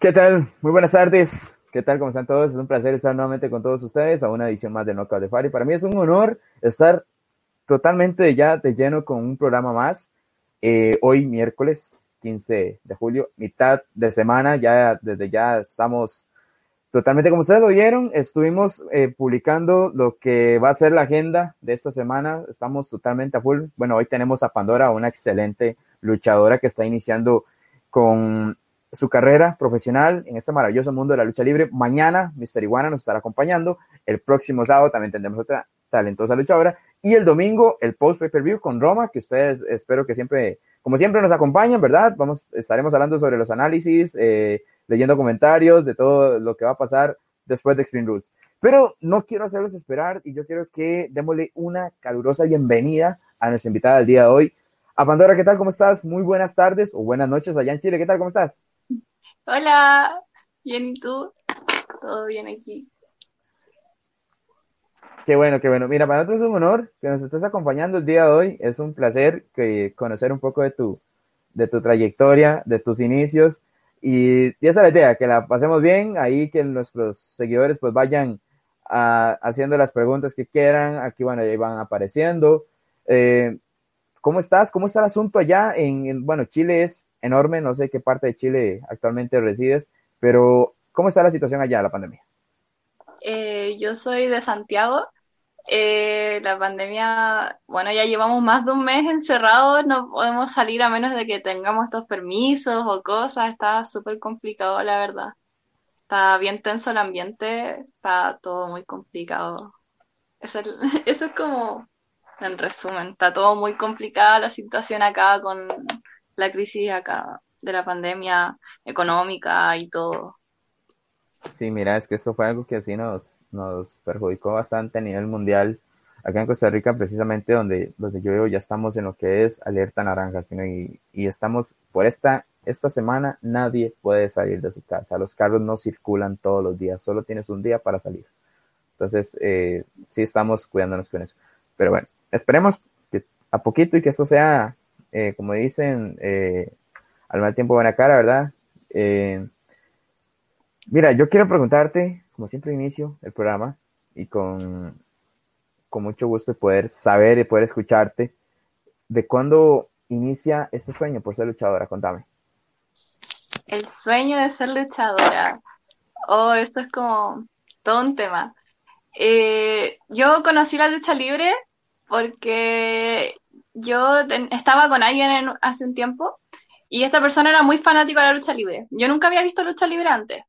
¿Qué tal? Muy buenas tardes. ¿Qué tal? ¿Cómo están todos? Es un placer estar nuevamente con todos ustedes a una edición más de Knockout de Fari. Para mí es un honor estar totalmente ya de lleno con un programa más. Eh, hoy, miércoles 15 de julio, mitad de semana, ya desde ya estamos totalmente, como ustedes lo vieron, estuvimos eh, publicando lo que va a ser la agenda de esta semana. Estamos totalmente a full. Bueno, hoy tenemos a Pandora, una excelente luchadora que está iniciando con su carrera profesional en este maravilloso mundo de la lucha libre. Mañana, Mr. Iguana nos estará acompañando. El próximo sábado también tendremos otra talentosa luchadora. Y el domingo, el post pay-per-view con Roma, que ustedes espero que siempre, como siempre, nos acompañen, ¿verdad? Vamos, estaremos hablando sobre los análisis, eh, leyendo comentarios de todo lo que va a pasar después de Extreme Rules. Pero no quiero hacerlos esperar y yo quiero que démosle una calurosa bienvenida a nuestra invitada del día de hoy. A Pandora, ¿qué tal? ¿Cómo estás? Muy buenas tardes o buenas noches allá en Chile. ¿Qué tal? ¿Cómo estás? Hola, bien, ¿y tú? Todo bien aquí. Qué bueno, qué bueno. Mira, para nosotros es un honor que nos estés acompañando el día de hoy. Es un placer que conocer un poco de tu, de tu trayectoria, de tus inicios. Y, esa es la idea, que la pasemos bien, ahí que nuestros seguidores pues vayan a- haciendo las preguntas que quieran. Aquí, bueno, ahí van apareciendo. Eh, ¿Cómo estás? ¿Cómo está el asunto allá? En, en- bueno, Chile es enorme, no sé qué parte de Chile actualmente resides, pero ¿cómo está la situación allá, la pandemia? Eh, yo soy de Santiago. Eh, la pandemia, bueno, ya llevamos más de un mes encerrados, no podemos salir a menos de que tengamos estos permisos o cosas. Está súper complicado, la verdad. Está bien tenso el ambiente, está todo muy complicado. Eso es, eso es como, en resumen, está todo muy complicada la situación acá con la crisis acá de la pandemia económica y todo. Sí, mira, es que esto fue algo que así nos, nos perjudicó bastante a nivel mundial. Acá en Costa Rica, precisamente donde, donde yo vivo, ya estamos en lo que es alerta naranja, ¿sí, no? y, y estamos, por esta, esta semana, nadie puede salir de su casa. Los carros no circulan todos los días, solo tienes un día para salir. Entonces, eh, sí estamos cuidándonos con eso. Pero bueno, esperemos que a poquito y que esto sea, eh, como dicen, eh, al mal tiempo buena cara, ¿verdad? Eh, Mira, yo quiero preguntarte, como siempre inicio el programa, y con, con mucho gusto de poder saber y poder escucharte, de cuándo inicia este sueño por ser luchadora, contame. El sueño de ser luchadora. Oh, eso es como todo un tema. Yo conocí la lucha libre porque yo estaba con alguien en- hace un tiempo y esta persona era muy fanático de la lucha libre. Yo nunca había visto lucha libre antes,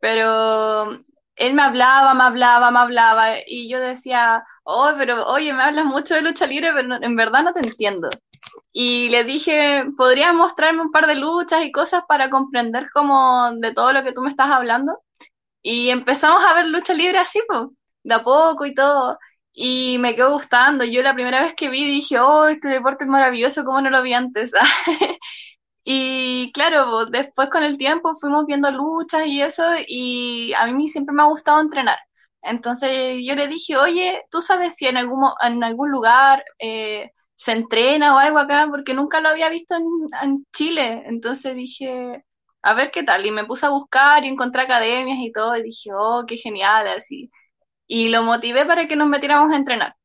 pero él me hablaba, me hablaba, me hablaba y yo decía, oh, pero oye, me hablas mucho de lucha libre, pero en verdad no te entiendo. Y le dije, ¿podrías mostrarme un par de luchas y cosas para comprender como de todo lo que tú me estás hablando? Y empezamos a ver lucha libre así, pues, de a poco y todo. Y me quedó gustando. Yo la primera vez que vi dije, oh, este deporte es maravilloso, ¿cómo no lo vi antes? y claro, después con el tiempo fuimos viendo luchas y eso, y a mí siempre me ha gustado entrenar. Entonces yo le dije, oye, ¿tú sabes si en algún, en algún lugar eh, se entrena o algo acá? Porque nunca lo había visto en, en Chile. Entonces dije, a ver qué tal. Y me puse a buscar y encontré academias y todo, y dije, oh, qué genial, así y lo motivé para que nos metiéramos a entrenar.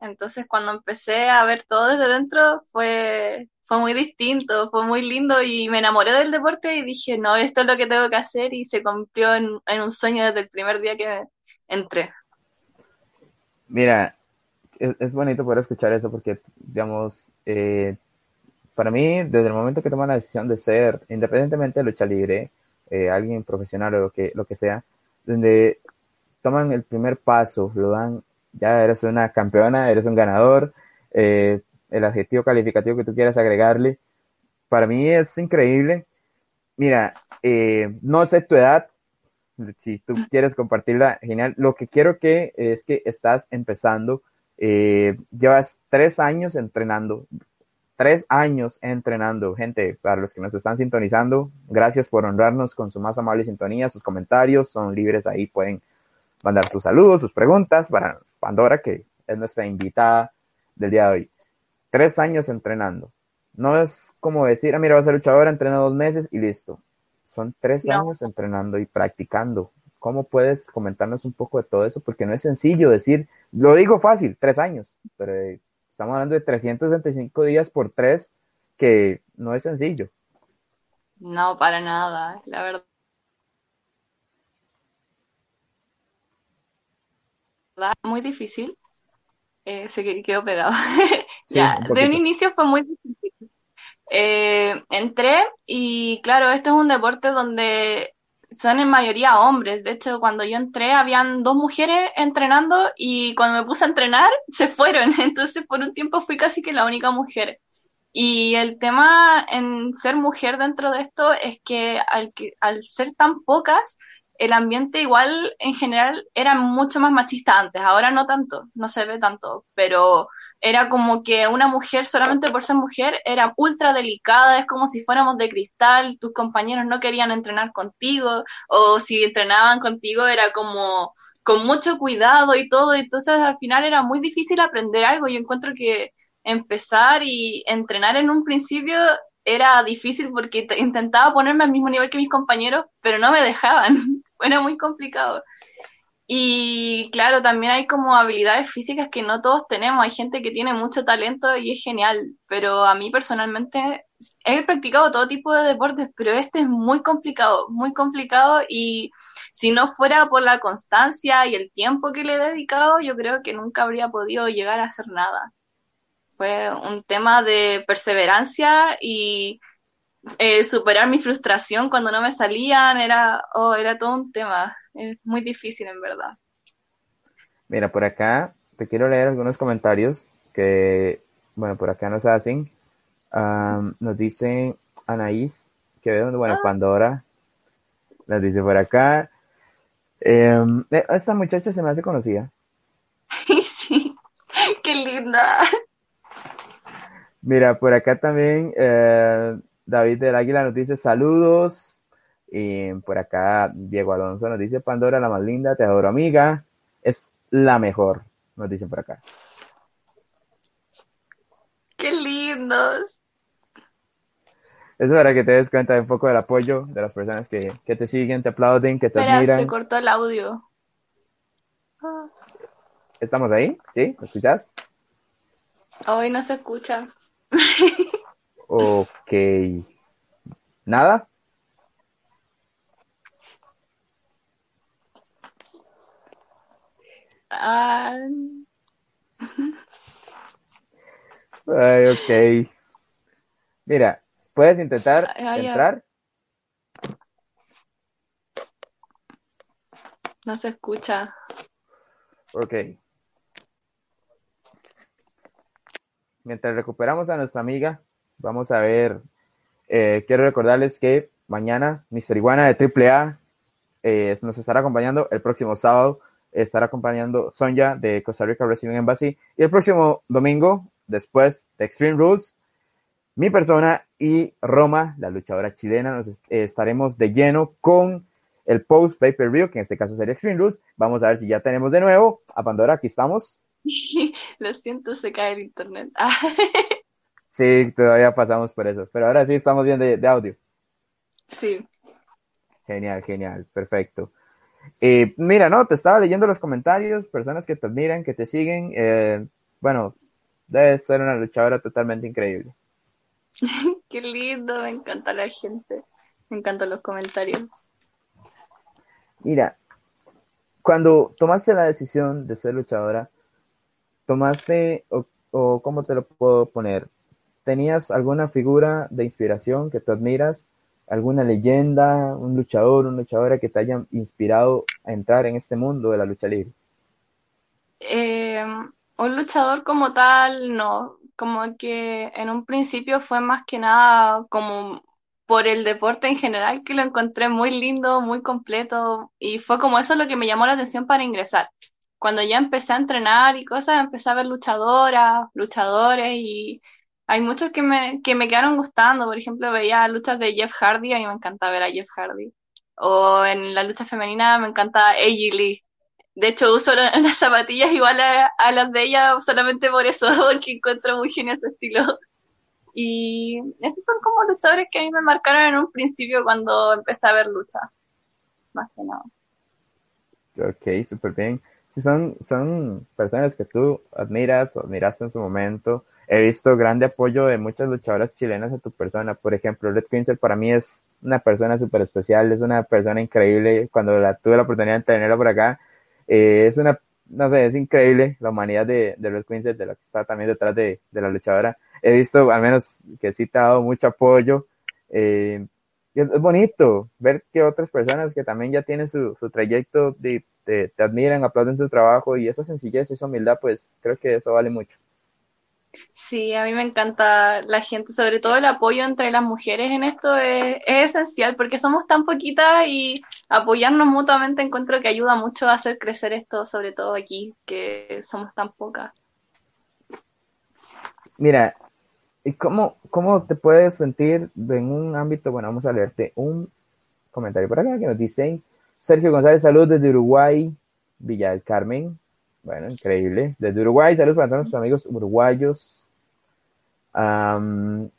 Entonces cuando empecé a ver todo desde dentro fue, fue muy distinto, fue muy lindo y me enamoré del deporte y dije, no, esto es lo que tengo que hacer y se cumplió en, un sueño desde el primer día que entré. Mira, es, bonito poder escuchar eso porque, digamos, eh, para mí, desde el momento que toman la decisión de ser, independientemente de lucha libre, eh, alguien profesional o lo que, lo que sea, donde toman el primer paso, lo dan, ya eres una campeona, eres un ganador, eh, el adjetivo calificativo que tú quieras agregarle. Para mí es increíble. Mira, eh, no sé tu edad, si tú quieres compartirla, genial. Lo que quiero que es que estás empezando, eh, llevas tres años entrenando, tres años entrenando. Gente, para los que nos están sintonizando, gracias por honrarnos con su más amable sintonía, sus comentarios son libres ahí, pueden mandar sus saludos, sus preguntas para Pandora, que es nuestra invitada del día de hoy. Tres años entrenando. No es como decir, ah, mira, vas a ser luchadora, entrena dos meses y listo. Son tres años entrenando y practicando. ¿Cómo puedes comentarnos un poco de todo eso? Porque no es sencillo decir, lo digo fácil, tres años, pero eh, estamos hablando de 365 días por tres, que no es sencillo. No, para nada, la verdad. Muy difícil. Eh, se quedó pegado. ya, de un inicio fue muy difícil. Eh, entré y claro, este es un deporte donde son en mayoría hombres. De hecho, cuando yo entré, habían dos mujeres entrenando y cuando me puse a entrenar, se fueron. Entonces, por un tiempo fui casi que la única mujer. Y el tema en ser mujer dentro de esto es que al, que, al ser tan pocas, el ambiente igual en general era mucho más machista antes, ahora no tanto, no se ve tanto, pero era como que una mujer solamente por ser mujer era ultra delicada, es como si fuéramos de cristal, tus compañeros no querían entrenar contigo o si entrenaban contigo era como con mucho cuidado y todo, entonces al final era muy difícil aprender algo, yo encuentro que empezar y entrenar en un principio era difícil porque intentaba ponerme al mismo nivel que mis compañeros, pero no me dejaban. era muy complicado. Y claro, también hay como habilidades físicas que no todos tenemos. Hay gente que tiene mucho talento y es genial, pero a mí personalmente he practicado todo tipo de deportes, pero este es muy complicado, muy complicado y si no fuera por la constancia y el tiempo que le he dedicado, yo creo que nunca habría podido llegar a hacer nada. Fue un tema de perseverancia y eh, superar mi frustración cuando no me salían, era, oh, era todo un tema, es muy difícil en verdad. Mira, por acá te quiero leer algunos comentarios que, bueno, por acá nos hacen. nos dice Anaís, que ve bueno, ah. Pandora, nos dice por acá. Em, eh, esta muchacha se me hace conocida. sí, qué linda. Mira, por acá también eh, David del Águila nos dice saludos. Y por acá Diego Alonso nos dice Pandora la más linda, te adoro amiga, es la mejor, nos dicen por acá. Qué lindos. Es para que te des cuenta de un poco del apoyo de las personas que, te siguen, te aplauden, que te Espera, se cortó el audio. ¿Estamos ahí? ¿Sí? ¿Me escuchas? Hoy no se escucha. Ok. ¿Nada? Ah. Ay, ok. Mira, ¿puedes intentar entrar? No se escucha. Ok. Mientras recuperamos a nuestra amiga, Vamos a ver. Eh, quiero recordarles que mañana Mister Iguana de AAA eh, nos estará acompañando el próximo sábado estará acompañando Sonja de Costa Rica Wrestling Embassy. Y el próximo domingo, después de Extreme Rules, mi persona y Roma, la luchadora chilena, nos est- estaremos de lleno con el post pay per view, que en este caso sería Extreme Rules. Vamos a ver si ya tenemos de nuevo a Pandora. Aquí estamos. Lo siento, se cae el internet. Ah, Sí, todavía pasamos por eso, pero ahora sí estamos bien de, de audio. sí. Genial, genial, perfecto. Eh, mira, no, te estaba leyendo los comentarios, personas que te admiran, que te siguen. eh, bueno, debes ser una luchadora totalmente increíble. Qué lindo, me encanta la gente. Me encantan los comentarios. Mira, cuando tomaste la decisión de ser luchadora, tomaste, o, o cómo te lo puedo poner, ¿tenías alguna figura de inspiración que tú admiras? ¿Alguna leyenda, un luchador, una luchadora que te haya inspirado a entrar en este mundo de la lucha libre? Eh, un luchador como tal, no. Como que en un principio fue más que nada como por el deporte en general, que lo encontré muy lindo, muy completo, y fue como eso lo que me llamó la atención para ingresar. Cuando ya empecé a entrenar y cosas, empecé a ver luchadoras, luchadores, y hay muchos que me, que me quedaron gustando. Por ejemplo, veía luchas de Jeff Hardy, a mí me encanta ver a Jeff Hardy. O en la lucha femenina me encanta AJ Lee. De hecho, uso unas zapatillas igual a, a las de ella solamente por eso, porque encuentro muy genial su estilo. Y esos son como luchadores que a mí me marcaron en un principio cuando empecé a ver lucha, más que nada. Ok, súper bien. Si son, son personas que tú admiras o admiraste en su momento, he visto grande apoyo de muchas luchadoras chilenas a tu persona. Por ejemplo, Red Quinzel para mí es una persona súper especial, es una persona increíble. Cuando la, tuve la oportunidad de tenerla por acá, eh, es una, no sé, es increíble la humanidad de, de Red Quinzel, de la que está también detrás de, la luchadora. He visto al menos que sí te ha dado mucho apoyo. Eh, y es, es bonito ver que otras personas que también ya tienen su, su trayecto te, te admiran, aplauden tu trabajo y esa sencillez esa humildad, pues creo que eso vale mucho. Sí, a mí me encanta la gente, sobre todo el apoyo entre las mujeres en esto es, es esencial porque somos tan poquitas y apoyarnos mutuamente encuentro que ayuda mucho a hacer crecer esto, sobre todo aquí, que somos tan pocas. Mira, ¿y cómo, cómo te puedes sentir en un ámbito? Bueno, vamos a leerte un comentario por acá que nos dice Sergio González, salud desde Uruguay, Villa del Carmen. Bueno, increíble. Desde Uruguay, saludos para todos nuestros amigos uruguayos. Um,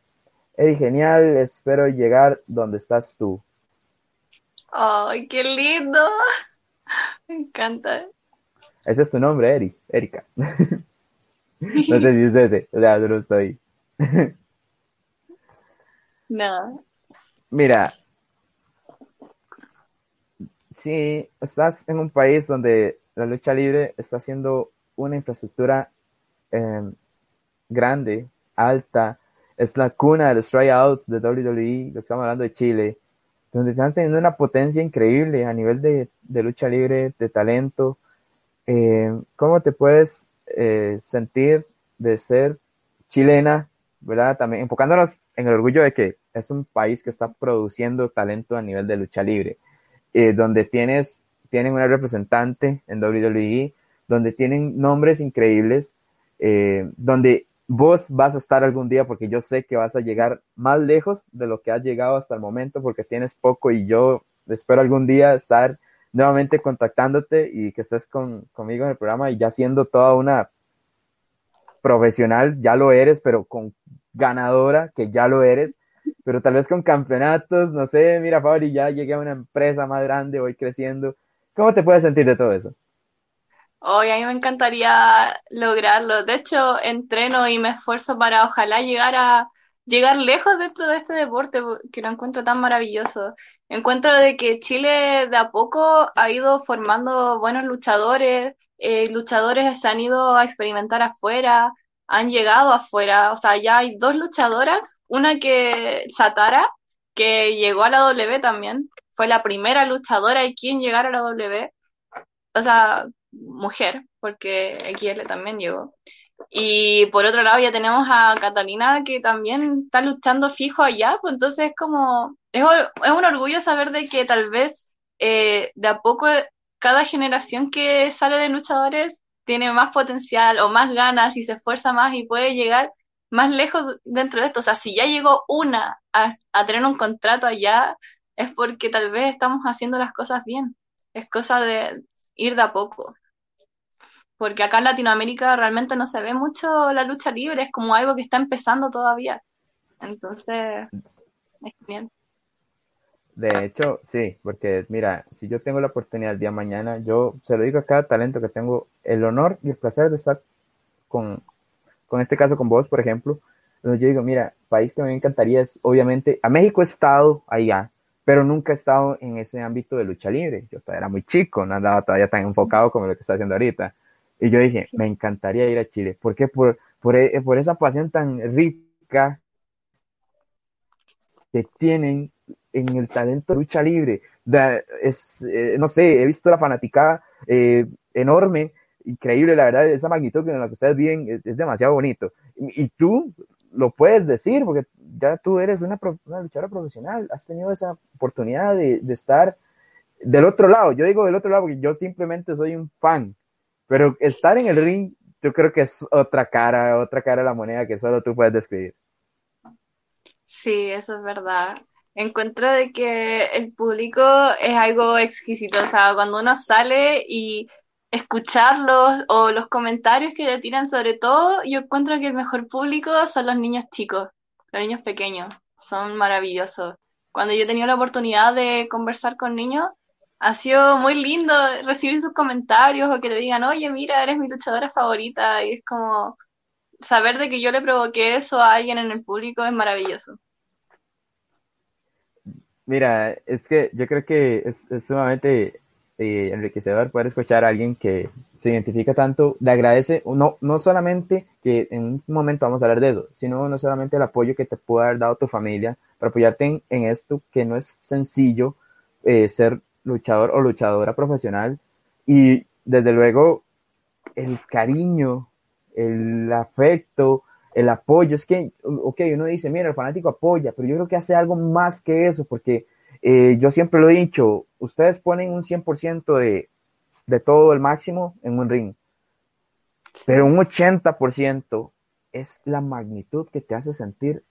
Eri, genial, espero llegar donde estás tú. ¡Ay, qué lindo! Me encanta. Ese es tu nombre, Eri, Erika. no sé si es ese, o sea, solo estoy. No. Mira, si estás en un país donde la lucha libre está siendo una infraestructura eh, grande, alta, es la cuna de los tryouts de WWE, lo que estamos hablando de Chile, donde están teniendo una potencia increíble a nivel de, de lucha libre, de talento. Eh, ¿Cómo te puedes eh, sentir de ser chilena, verdad? También enfocándonos en el orgullo de que es un país que está produciendo talento a nivel de lucha libre, eh, donde tienes, tienen una representante en WWE, donde tienen nombres increíbles, eh, donde vos vas a estar algún día porque yo sé que vas a llegar más lejos de lo que has llegado hasta el momento porque tienes poco y yo espero algún día estar nuevamente contactándote y que estés con, conmigo en el programa y ya siendo toda una profesional, ya lo eres, pero con ganadora, que ya lo eres, pero tal vez con campeonatos, no sé, mira Fabri, ya llegué a una empresa más grande, voy creciendo. ¿Cómo te puedes sentir de todo eso? Hoy a mí me encantaría lograrlo. De hecho, entreno y me esfuerzo para ojalá llegar a llegar lejos dentro de este deporte que lo encuentro tan maravilloso. Encuentro de que Chile de a poco ha ido formando buenos luchadores, eh, luchadores se han ido a experimentar afuera, han llegado afuera, o sea, ya hay dos luchadoras, una que Satara, que llegó a la W también, fue la primera luchadora y quien llegar a la W, o sea, mujer, porque XL también llegó. Y por otro lado ya tenemos a Catalina que también está luchando fijo allá, pues entonces es como, es, un orgullo saber de que tal vez eh, de a poco cada generación que sale de luchadores tiene más potencial o más ganas y se esfuerza más y puede llegar más lejos dentro de esto. O sea, si ya llegó una a tener un contrato allá, es porque tal vez estamos haciendo las cosas bien. Es cosa de ir de a poco. Porque acá en Latinoamérica realmente no se ve mucho la lucha libre, es como algo que está empezando todavía. Entonces, es bien. De hecho, sí, porque mira, si yo tengo la oportunidad el día de mañana, yo se lo digo a cada talento que tengo el honor y el placer de estar con, con este caso con vos, por ejemplo. Yo digo, mira, país que me encantaría es, obviamente, a México he estado allá, pero nunca he estado en ese ámbito de lucha libre. Yo todavía era muy chico, no andaba todavía tan enfocado como lo que estoy haciendo ahorita. Y yo dije, me encantaría ir a Chile. ¿Por qué? Por, por, e, por esa pasión tan rica que tienen en el talento de lucha libre. es, eh, no sé, he visto la fanaticada eh, enorme, increíble, la verdad, esa magnitud en la que ustedes viven es, demasiado bonito. Y, y, tú lo puedes decir, porque ya tú eres una, luchadora profesional, has tenido esa oportunidad de, de, estar del otro lado. Yo digo del otro lado porque yo simplemente soy un fan, pero estar en el ring, yo creo que es otra cara, otra cara de la moneda que solo tú puedes describir. Sí, eso es verdad encuentro de que el público es algo exquisito, o sea, cuando uno sale y escucharlos o los comentarios que le tiran sobre todo, yo encuentro que el mejor público son los niños chicos, los niños pequeños, son maravillosos. Cuando yo he tenido la oportunidad de conversar con niños, ha sido muy lindo recibir sus comentarios o que le digan, oye, mira, eres mi luchadora favorita, y es como saber de que yo le provoqué eso a alguien en el público es maravilloso. Mira, es que yo creo que es, es sumamente eh, enriquecedor poder escuchar a alguien que se identifica tanto, le agradece, no, no solamente que en un momento vamos a hablar de eso, sino no solamente el apoyo que te puede haber dado tu familia para apoyarte en, esto, que no es sencillo eh, ser luchador o luchadora profesional, y desde luego el cariño, el afecto, el apoyo, es que, ok, uno dice, mira, el fanático apoya, pero yo creo que hace algo más que eso, porque eh, yo siempre lo he dicho, ustedes ponen un 100% de, de todo el máximo en un ring, pero un 80% es la magnitud que te hace sentir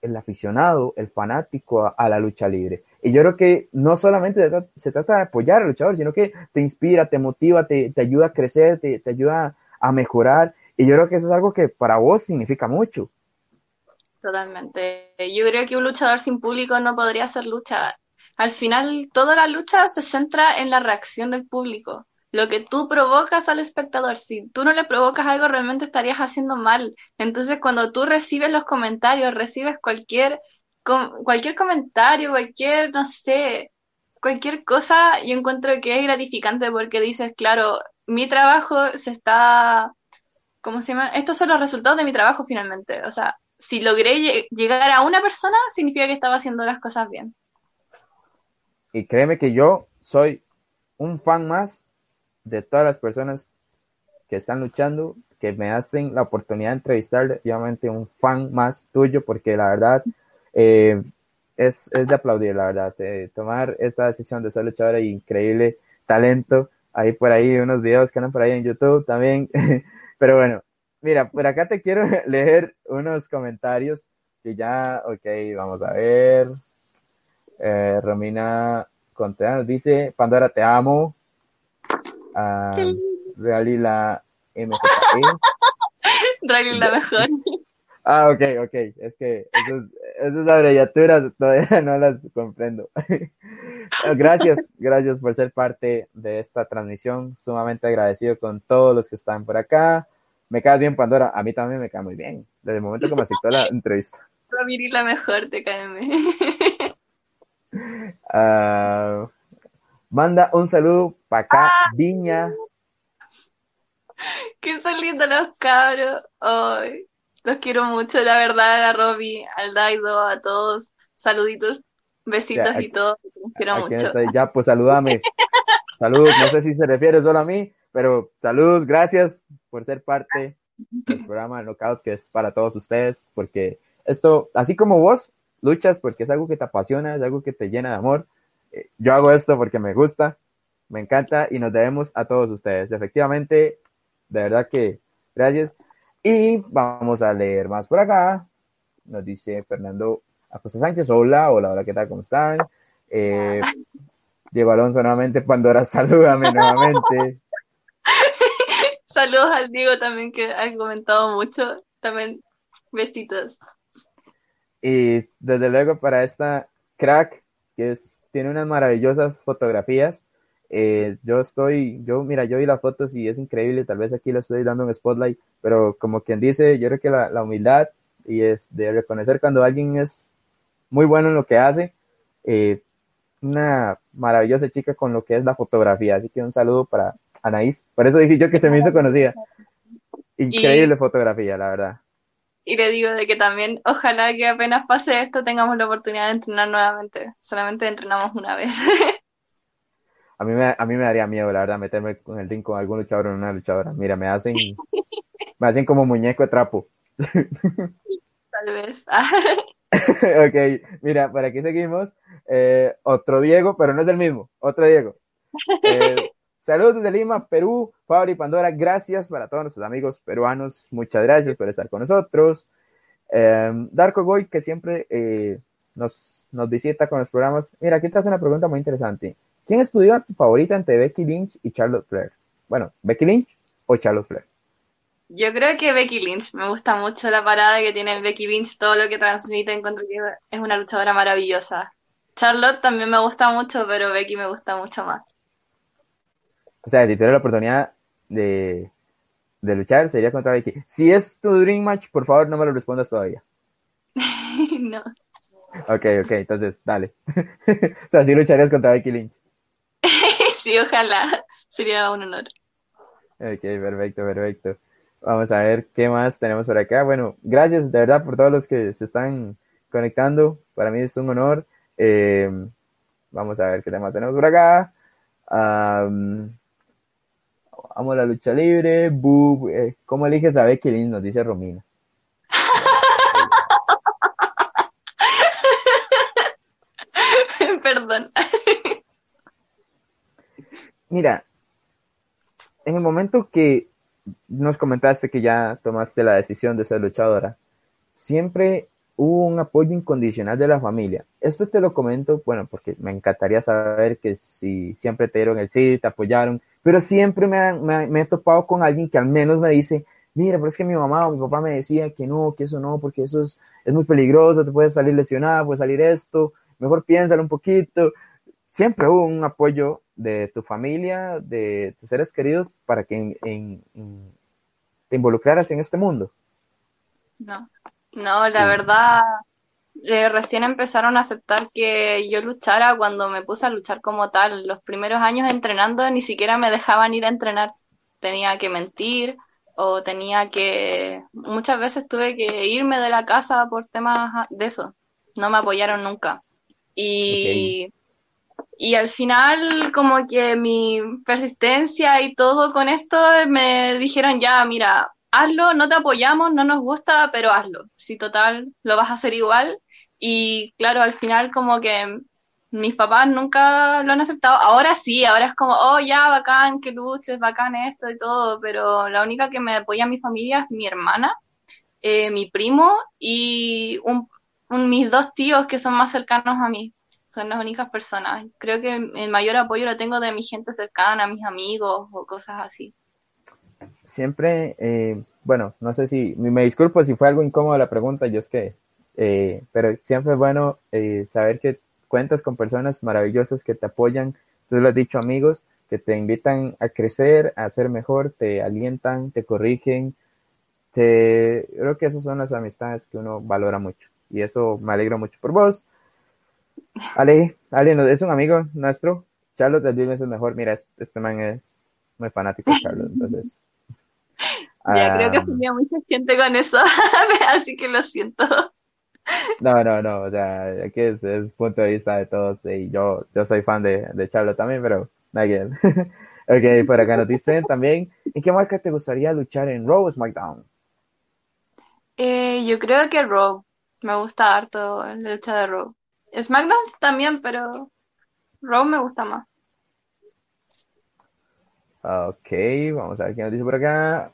el aficionado, el fanático a, a, la lucha libre. Y yo creo que no solamente se trata, se trata de apoyar al luchador, sino que te inspira, te motiva, te, te ayuda a crecer, te, te ayuda a mejorar. Y yo creo que eso es algo que para vos significa mucho. Totalmente. Yo creo que un luchador sin público no podría hacer lucha. Al final, toda la lucha se centra en la reacción del público. Lo que tú provocas al espectador. Si tú no le provocas algo, realmente estarías haciendo mal. Entonces, cuando tú recibes los comentarios, recibes cualquier, cualquier comentario, cualquier, no sé, cualquier cosa, yo encuentro que es gratificante porque dices, claro, mi trabajo se está ¿cómo se llama? Estos son los resultados de mi trabajo finalmente. O sea, si logré llegar a una persona, significa que estaba haciendo las cosas bien. Y créeme que yo soy un fan más de todas las personas que están luchando, que me hacen la oportunidad de entrevistar, obviamente un fan más tuyo, porque la verdad eh, es, es, de aplaudir, la verdad, eh, tomar esa decisión de ser luchadora y increíble talento. Ahí por ahí unos videos que andan por ahí en YouTube también. Pero bueno, mira, por acá te quiero leer unos comentarios que ya, ok, vamos a ver. Eh, Romina Contreras dice, Pandora, te amo. Uh, Reali la MJP. Reali la mejor. Ah, ok, ok. Es que esos, esas abreviaturas todavía no las comprendo. gracias, gracias por ser parte de esta transmisión. Sumamente agradecido con todos los que están por acá. Me cae bien, Pandora. A mí también me cae muy bien. Desde el momento que me aceptó la entrevista. Ramiri la mejor, te cae uh, manda un saludo para acá, ah, Viña. Qué son lindos los cabros. Ay, los quiero mucho, la verdad, a Robbie, al Daido, a todos. Saluditos, besitos aquí, y todo. Los quiero mucho. Estoy. Ya, pues salúdame. Saludos, no sé si se refiere solo a mí, pero salud, gracias por ser parte del programa Knockout, que es para todos ustedes, porque esto, así como vos luchas porque es algo que te apasiona, es algo que te llena de amor, eh, yo hago esto porque me gusta, me encanta y nos debemos a todos ustedes. Efectivamente, de verdad que gracias. Y vamos a leer más por acá. Nos dice Fernando Acosta Sánchez, hola, hola, hola, ¿qué tal? ¿Cómo están? Eh, Diego Alonso nuevamente, Pandora, salúdame nuevamente. Saludos al Diego también que ha comentado mucho. También besitos. Y desde luego para esta crack, que es, tiene unas maravillosas fotografías. Eh, yo estoy, yo, mira, yo vi las fotos y es increíble, tal vez aquí le estoy dando un spotlight, pero como quien dice, yo creo que la, la humildad y es de reconocer cuando alguien es muy bueno en lo que hace, eh, una maravillosa chica con lo que es la fotografía, así que un saludo para Anaís, por eso dije yo que se me hizo conocida. Increíble fotografía, la verdad. Y le digo de que también, ojalá que apenas pase esto tengamos la oportunidad de entrenar nuevamente. Solamente entrenamos una vez. A mí me, a mí me daría miedo, la verdad, meterme con el ring con algún luchador o una luchadora. Mira, me hacen, me hacen como muñeco de trapo. Tal vez. ok, mira, por aquí seguimos. Eh, otro Diego, pero no es el mismo. Otro Diego. Eh, saludos desde Lima, Perú. Fabri Pandora, gracias para todos nuestros amigos peruanos. Muchas gracias por estar con nosotros. Eh, Darko Goy, que siempre eh, nos, nos visita con los programas. Mira, aquí te hace una pregunta muy interesante. ¿Quién estudió a tu favorita entre Becky Lynch y Charlotte Flair? Bueno, ¿Becky Lynch o Charlotte Flair? Yo creo que Becky Lynch. Me gusta mucho la parada que tiene Becky Lynch, todo lo que transmite. Encuentro que es una luchadora maravillosa. Charlotte también me gusta mucho, pero Becky me gusta mucho más. O sea, si tienes la oportunidad de, de luchar, sería contra Becky. Si es tu Dream Match, por favor, no me lo respondas todavía. no. Ok, ok, entonces, dale. o sea, sí lucharías contra Becky Lynch. sí, ojalá. Sería un honor. Ok, perfecto, perfecto. Vamos a ver qué más tenemos por acá. Bueno, gracias de verdad por todos los que se están conectando. Para mí es un honor. Eh, vamos a ver qué temas tenemos por acá. Um, amo la lucha libre. Bu, eh, ¿Cómo eliges a Becky Lynch? Nos dice Romina. Perdón. Mira, en el momento que nos comentaste que ya tomaste la decisión de ser luchadora, siempre hubo un apoyo incondicional de la familia. Esto te lo comento, bueno, porque me encantaría saber que si siempre te dieron el sí, te apoyaron, pero siempre me, he topado con alguien que al menos me dice, mira, pero es que mi mamá o mi papá me decía que no, que eso no, porque eso es, es muy peligroso, te puedes salir lesionada, puede salir esto, mejor piénsalo un poquito. Siempre hubo un apoyo de tu familia, de tus seres queridos, para que en- te involucraras en este mundo. No, no, la Sí. verdad, eh, recién empezaron a aceptar que yo luchara cuando me puse a luchar como tal. Los primeros años entrenando ni siquiera me dejaban ir a entrenar. Tenía que mentir o tenía que... Muchas veces tuve que irme de la casa por temas de eso. No me apoyaron nunca. Y, y al final como que mi persistencia y todo con esto me dijeron ya, mira, hazlo, no te apoyamos, no nos gusta, pero hazlo. Si total, lo vas a hacer igual. Y claro, al final como que mis papás nunca lo han aceptado. Ahora sí, ahora es como, oh, ya, bacán, que luches, bacán esto y todo, pero la única que me apoya en mi familia es mi hermana, eh, mi primo y mis dos tíos que son más cercanos a mí. Son las únicas personas. Creo que el mayor apoyo lo tengo de mi gente cercana, mis amigos o cosas así. Siempre, eh, bueno, no sé si, me, disculpo si fue algo incómodo la pregunta, yo es que, eh, pero siempre es bueno eh, saber que cuentas con personas maravillosas que te apoyan, tú lo has dicho amigos, que te invitan a crecer, a ser mejor, te alientan, te corrigen, te, creo que esas son las amistades que uno valora mucho y eso me alegro mucho por vos. Ale, Ale es un amigo nuestro, Charlotte del es mejor, mira, este, man es muy fanático de entonces... Ya creo que ah, tenía mucha gente con eso, así que lo siento. No, no, no, o sea, aquí es, es punto de vista de todos y yo, yo soy fan de, de Charlotte también, pero ver. Ok, por acá nos dicen también, ¿en qué marca te gustaría luchar en Raw o SmackDown? Eh, yo creo que Raw. Me gusta harto la lucha de Raw. SmackDown también, pero Raw me gusta más. Ok, vamos a ver qué nos dice por acá.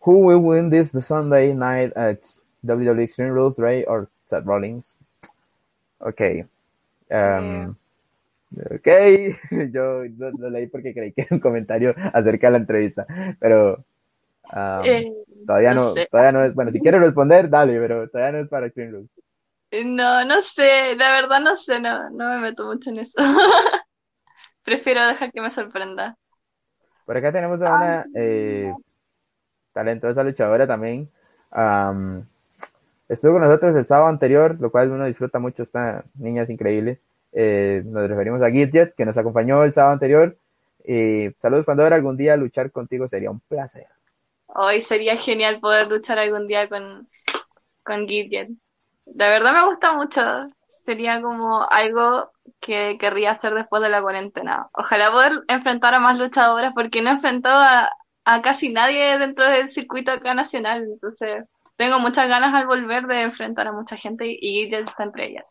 Who will win this the Sunday night at WWE Extreme Rules, Ray or Seth Rollins? Ok. Um, ok, yo lo, lo leí porque creí que era un comentario acerca de la entrevista, pero um, Eh, todavía no no, sé. todavía no es, bueno, si quieres responder, dale, pero todavía no es para Extreme Rules. No, no sé, la verdad no sé, no, no me meto mucho en eso. Prefiero dejar que me sorprenda. Por acá tenemos a una eh, talentosa luchadora también. Am, estuvo con nosotros el sábado anterior, lo cual uno disfruta mucho. Esta niña es increíble. Eh, nos referimos a Gidget, que nos acompañó el sábado anterior. Eh, saludos, Pandora. Algún día luchar contigo sería un placer. Hoy sería genial poder luchar algún día con, con Gideon. La verdad me gusta mucho. Sería como algo que querría hacer después de la cuarentena. Ojalá poder enfrentar a más luchadoras porque no he a, a casi nadie dentro del circuito acá nacional. Entonces, tengo muchas ganas al volver de enfrentar a mucha gente y, Gideon está entre ellas.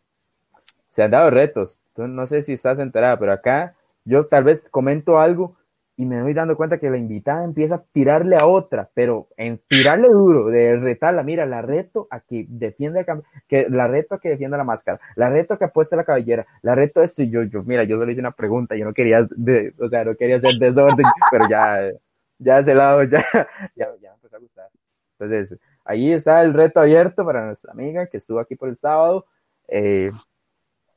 Se han dado retos. Tú no sé si estás enterada, pero acá yo tal vez comento algo y me doy dando cuenta que la invitada empieza a tirarle a otra, pero en tirarle duro, de retarla, mira, la reto a que defienda, que la reto a que defienda la máscara, la reto a que apueste la cabellera, la reto a esto y yo, yo, mira, yo solo hice una pregunta, yo no quería, de, o sea, no quería hacer desorden, pero ya, ya ese lado, ya, ya, ya me empezó a gustar. Entonces, ahí está el reto abierto para nuestra amiga que estuvo aquí por el sábado. Eh,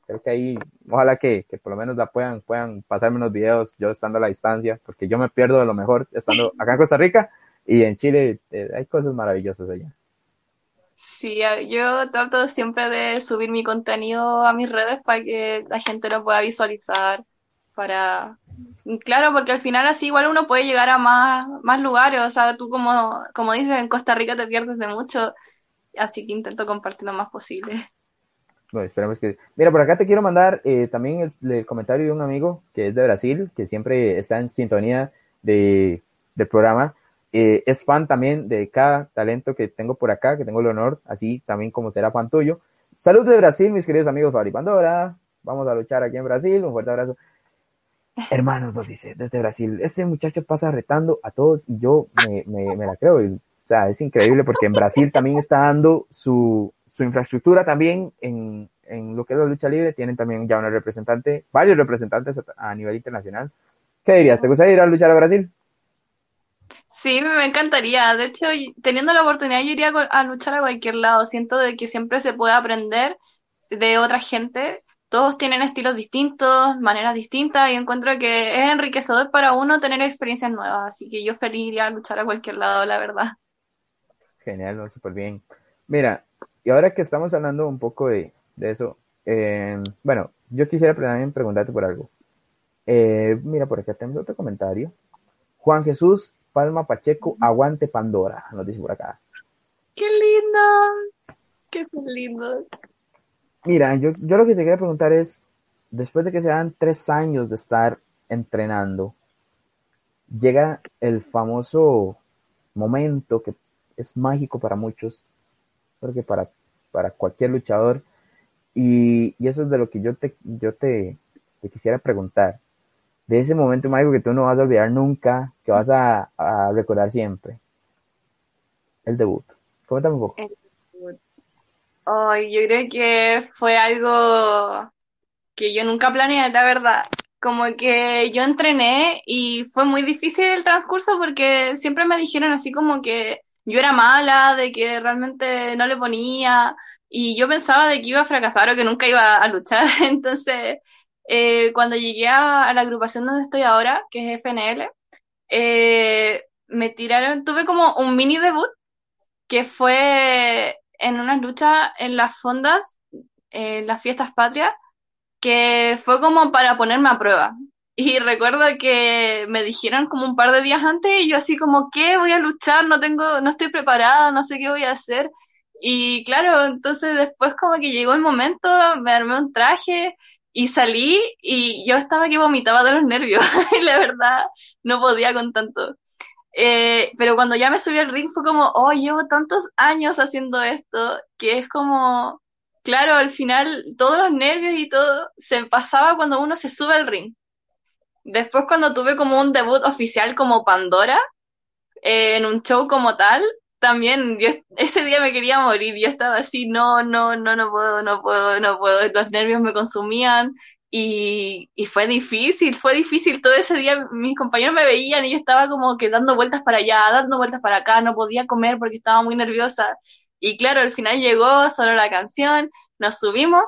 creo que ahí, ojalá que, que por lo menos la puedan, puedan pasarme unos videos yo estando a la distancia, porque yo me pierdo de lo mejor estando acá en Costa Rica y en Chile eh, hay cosas maravillosas allá. Sí, yo trato siempre de subir mi contenido a mis redes para que la gente lo pueda visualizar, para... Claro, porque al final así igual uno puede llegar a más, más lugares, o sea, tú como, como dices, en Costa Rica te pierdes de mucho, así que intento compartir lo más posible. Bueno, esperemos que... Mira, por acá te quiero mandar eh, también el, el comentario de un amigo que es de Brasil, que siempre está en sintonía de, del programa. Eh, es fan también de cada talento que tengo por acá, que tengo el honor, así también como será fan tuyo. Salud de Brasil, mis queridos amigos Fabri Pandora. Vamos a luchar aquí en Brasil. Un fuerte abrazo. Hermanos, nos dice desde Brasil, este muchacho pasa retando a todos y yo me, me, la creo. y, o sea, es increíble porque en Brasil también está dando su, su infraestructura también en, en lo que es la lucha libre. Tienen también ya una representante, varios representantes a, nivel internacional. ¿Qué dirías? ¿Te gustaría ir a luchar a Brasil? Sí, me encantaría. De hecho, teniendo la oportunidad, yo iría a luchar a cualquier lado. Siento de que siempre se puede aprender de otra gente. Todos tienen estilos distintos, maneras distintas, y encuentro que es enriquecedor para uno tener experiencias nuevas. Así que yo feliz iría a luchar a cualquier lado, la verdad. Genial, no, súper bien. Mira, y ahora que estamos hablando un poco de, de eso, eh, bueno, yo quisiera también preguntarte por algo. Eh, mira, por acá tengo otro comentario. Juan Jesús Palma Pacheco, aguante Pandora, nos dice por acá. ¡Qué lindo! ¡Qué son lindos! Mira, yo, yo lo que te quería preguntar es, después de que se dan tres años de estar entrenando, llega el famoso momento que es mágico para muchos, porque para, para cualquier luchador, y, y eso es de lo que yo te, yo te, te quisiera preguntar, de ese momento mágico que tú no vas a olvidar nunca, que vas a, a recordar siempre, el debut. Coméntame un poco. Ay, yo creo que fue algo que yo nunca planeé, la verdad. Como que yo entrené y fue muy difícil el transcurso porque siempre me dijeron así como que yo era mala, de que realmente no le ponía y yo pensaba de que iba a fracasar o que nunca iba a luchar. Entonces, eh, cuando llegué a, a la agrupación donde estoy ahora, que es FNL, eh, me tiraron, tuve como un mini debut que fue en una lucha en las fondas, en las fiestas patrias, que fue como para ponerme a prueba. Y recuerdo que me dijeron como un par de días antes y yo así como, ¿qué? Voy a luchar, no tengo, no estoy preparada, no sé qué voy a hacer. Y claro, entonces después como que llegó el momento, me armé un traje y salí y yo estaba que vomitaba de los nervios. Y la verdad, no podía con tanto. Eh, pero cuando ya me subí al ring fue como, oh, llevo tantos años haciendo esto, que es como, claro, al final todos los nervios y todo se pasaba cuando uno se sube al ring. Después cuando tuve como un debut oficial como Pandora, eh, en un show como tal, también yo, ese día me quería morir, yo estaba así, no, no, no, no puedo, no puedo, no puedo, los nervios me consumían y, fue difícil, fue difícil, todo ese día mis compañeros me veían y yo estaba como que dando vueltas para allá, dando vueltas para acá, no podía comer porque estaba muy nerviosa. Y claro, al final llegó solo la canción, nos subimos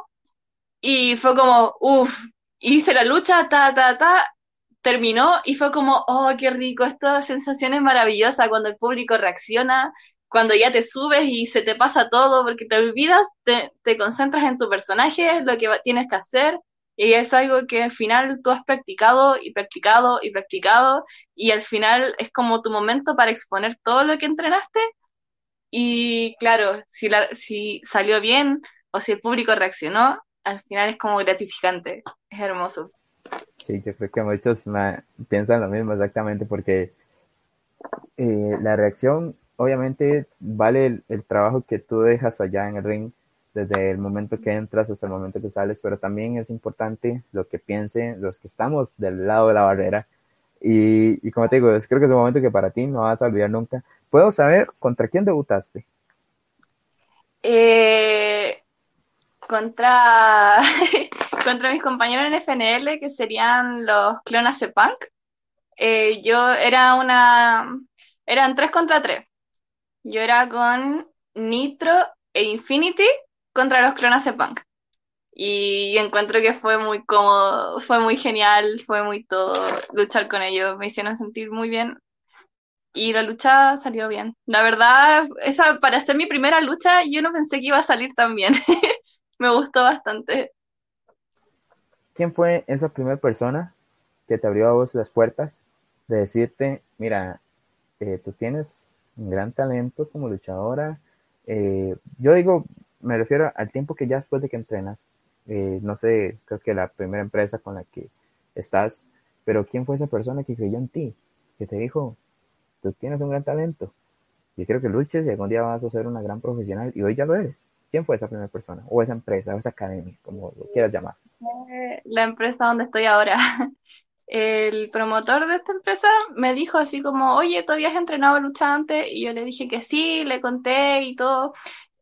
y fue como, uff, hice la lucha, ta, ta, ta, terminó y fue como, oh, qué rico, esta sensación es maravillosa cuando el público reacciona, cuando ya te subes y se te pasa todo porque te olvidas, te, te concentras en tu personaje, lo que tienes que hacer y es algo que al final tú has practicado y practicado y practicado y al final es como tu momento para exponer todo lo que entrenaste y claro, si, si salió bien o si el público reaccionó, al final es como gratificante, es hermoso. Sí, yo creo que muchos piensan lo mismo exactamente porque eh, la reacción obviamente vale el, trabajo que tú dejas allá en el ring desde el momento que entras hasta el momento que sales, pero también es importante lo que piensen los que estamos del lado de la barrera. Y, y como te digo, es, creo que es un momento que para ti no vas a olvidar nunca. ¿Puedo saber contra quién debutaste? Eh, contra, contra mis compañeros en FNL, que serían los clonas de Punk. Eh, yo era una. Eran tres contra tres. Yo era con Nitro e Infinity contra los Punk. Y encuentro que fue muy cómodo, fue muy genial, fue muy todo luchar con ellos. Me hicieron sentir muy bien. Y la lucha salió bien. La verdad, esa para ser mi primera lucha, yo no pensé que iba a salir tan bien. me gustó bastante. ¿Quién fue esa primera persona que te abrió a vos las puertas de decirte, mira, eh, tú tienes un gran talento como luchadora? Eh, yo digo, me refiero al tiempo que ya después de que entrenas, eh, no sé, creo que la primera empresa con la que estás, pero ¿quién fue esa persona que creyó en ti? Que te dijo, tú tienes un gran talento. Yo creo que luches y algún día vas a ser una gran profesional y hoy ya lo eres. ¿Quién fue esa primera persona? O esa empresa, o esa academia, como lo quieras llamar. La empresa donde estoy ahora. El promotor de esta empresa me dijo así como, oye, ¿tú habías entrenado lucha antes? Y yo le dije que sí, le conté y todo.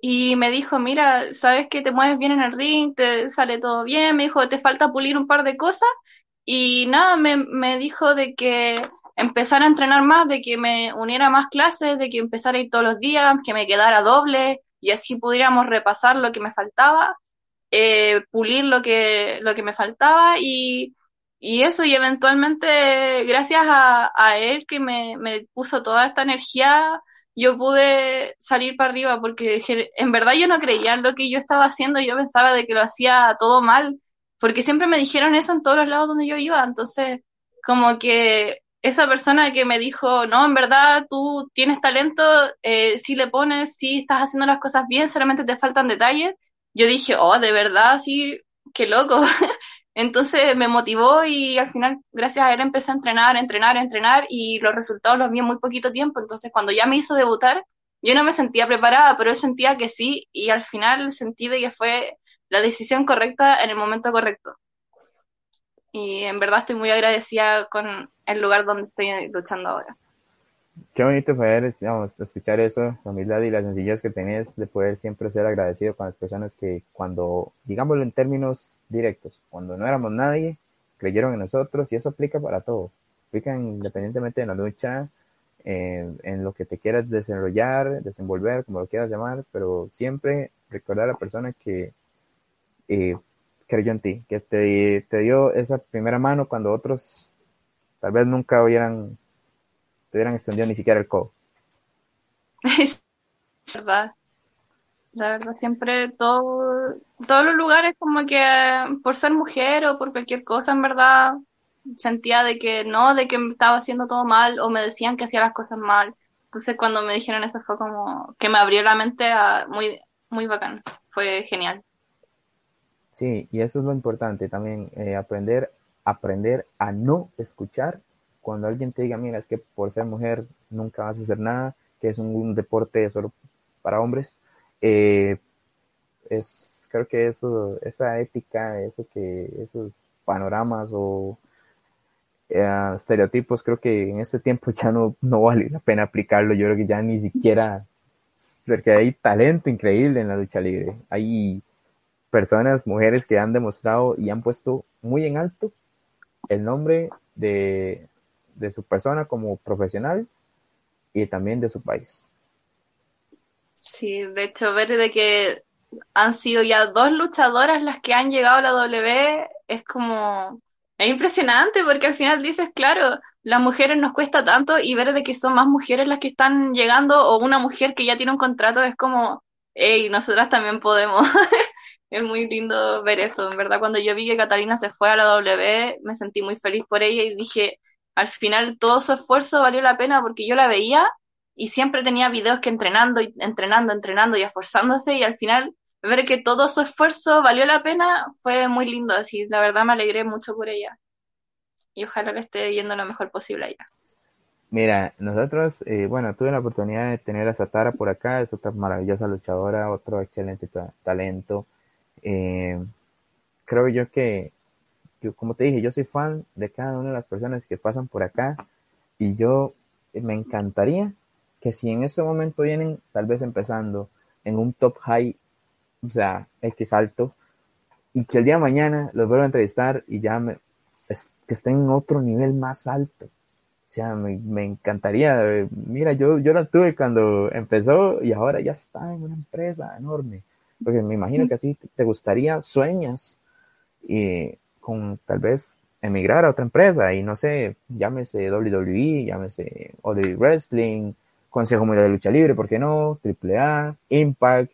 Y me dijo, mira, sabes que te mueves bien en el ring, te sale todo bien. Me dijo, te falta pulir un par de cosas. Y nada, me, me dijo de que empezara a entrenar más, de que me uniera más clases, de que empezara a ir todos los días, que me quedara doble y así pudiéramos repasar lo que me faltaba, eh, pulir lo que, lo que me faltaba y, y eso, y eventualmente gracias a, a él que me, me puso toda esta energía, yo pude salir para arriba porque en verdad yo no creía en lo que yo estaba haciendo, yo pensaba de que lo hacía todo mal, porque siempre me dijeron eso en todos los lados donde yo iba, entonces como que esa persona que me dijo, no, en verdad tú tienes talento, eh, si le pones, si estás haciendo las cosas bien, solamente te faltan detalles, yo dije, oh, de verdad, sí, qué loco. Entonces me motivó y al final, gracias a él, empecé a entrenar, entrenar, entrenar y los resultados los vi en muy poquito tiempo. Entonces, cuando ya me hizo debutar, yo no me sentía preparada, pero él sentía que sí y al final sentí que fue la decisión correcta en el momento correcto. Y en verdad estoy muy agradecida con el lugar donde estoy luchando ahora. Qué bonito poder escuchar eso, la humildad y la sencillez que tenés de poder siempre ser agradecido con las personas que cuando, digámoslo en términos directos, cuando no éramos nadie, creyeron en nosotros y eso aplica para todo. Aplica independientemente de la lucha, eh, en lo que te quieras desarrollar, desenvolver, como lo quieras llamar, pero siempre recordar a la persona que eh, creyó en ti, que te, te dio esa primera mano cuando otros tal vez nunca hubieran te hubieran extendido ni siquiera el codo. Es verdad. La verdad, siempre todo, todos los lugares como que por ser mujer o por cualquier cosa, en verdad, sentía de que no, de que me estaba haciendo todo mal o me decían que hacía las cosas mal. Entonces cuando me dijeron eso fue como que me abrió la mente a muy, muy bacán. Fue genial. Sí, y eso es lo importante también, eh, aprender, aprender a no escuchar cuando alguien te diga, mira, es que por ser mujer nunca vas a hacer nada, que es un, deporte solo para hombres, eh, es, creo que eso, esa ética, eso que, esos panoramas o eh, estereotipos, creo que en este tiempo ya no, no vale la pena aplicarlo. Yo creo que ya ni siquiera, porque hay talento increíble en la lucha libre. Hay personas, mujeres que han demostrado y han puesto muy en alto el nombre de, de su persona como profesional y también de su país. Sí, de hecho, ver de que han sido ya dos luchadoras las que han llegado a la W es como, es impresionante porque al final dices, claro, las mujeres nos cuesta tanto y ver de que son más mujeres las que están llegando o una mujer que ya tiene un contrato es como, hey, nosotras también podemos. es muy lindo ver eso. En verdad, cuando yo vi que Catalina se fue a la W, me sentí muy feliz por ella y dije, al final todo su esfuerzo valió la pena porque yo la veía y siempre tenía videos que entrenando y entrenando, entrenando y esforzándose y al final ver que todo su esfuerzo valió la pena fue muy lindo, así la verdad me alegré mucho por ella y ojalá le esté yendo lo mejor posible allá. Mira, nosotros, eh, bueno, tuve la oportunidad de tener a Satara por acá, es otra maravillosa luchadora, otro excelente ta talento. Eh, creo yo que, yo, como te dije, yo soy fan de cada una de las personas que pasan por acá y yo me encantaría que si en este momento vienen tal vez empezando en un top high, o sea, X alto, y que el día de mañana los vuelva a entrevistar y ya me, es, que estén en otro nivel más alto. O sea, me, me encantaría. Mira, yo, yo la tuve cuando empezó y ahora ya está en una empresa enorme. Porque me imagino que así te gustaría, sueñas y con tal vez emigrar a otra empresa y no sé, llámese WWE, llámese All Wrestling, Consejo Mundial de Lucha Libre, ¿por qué no? AAA, Impact,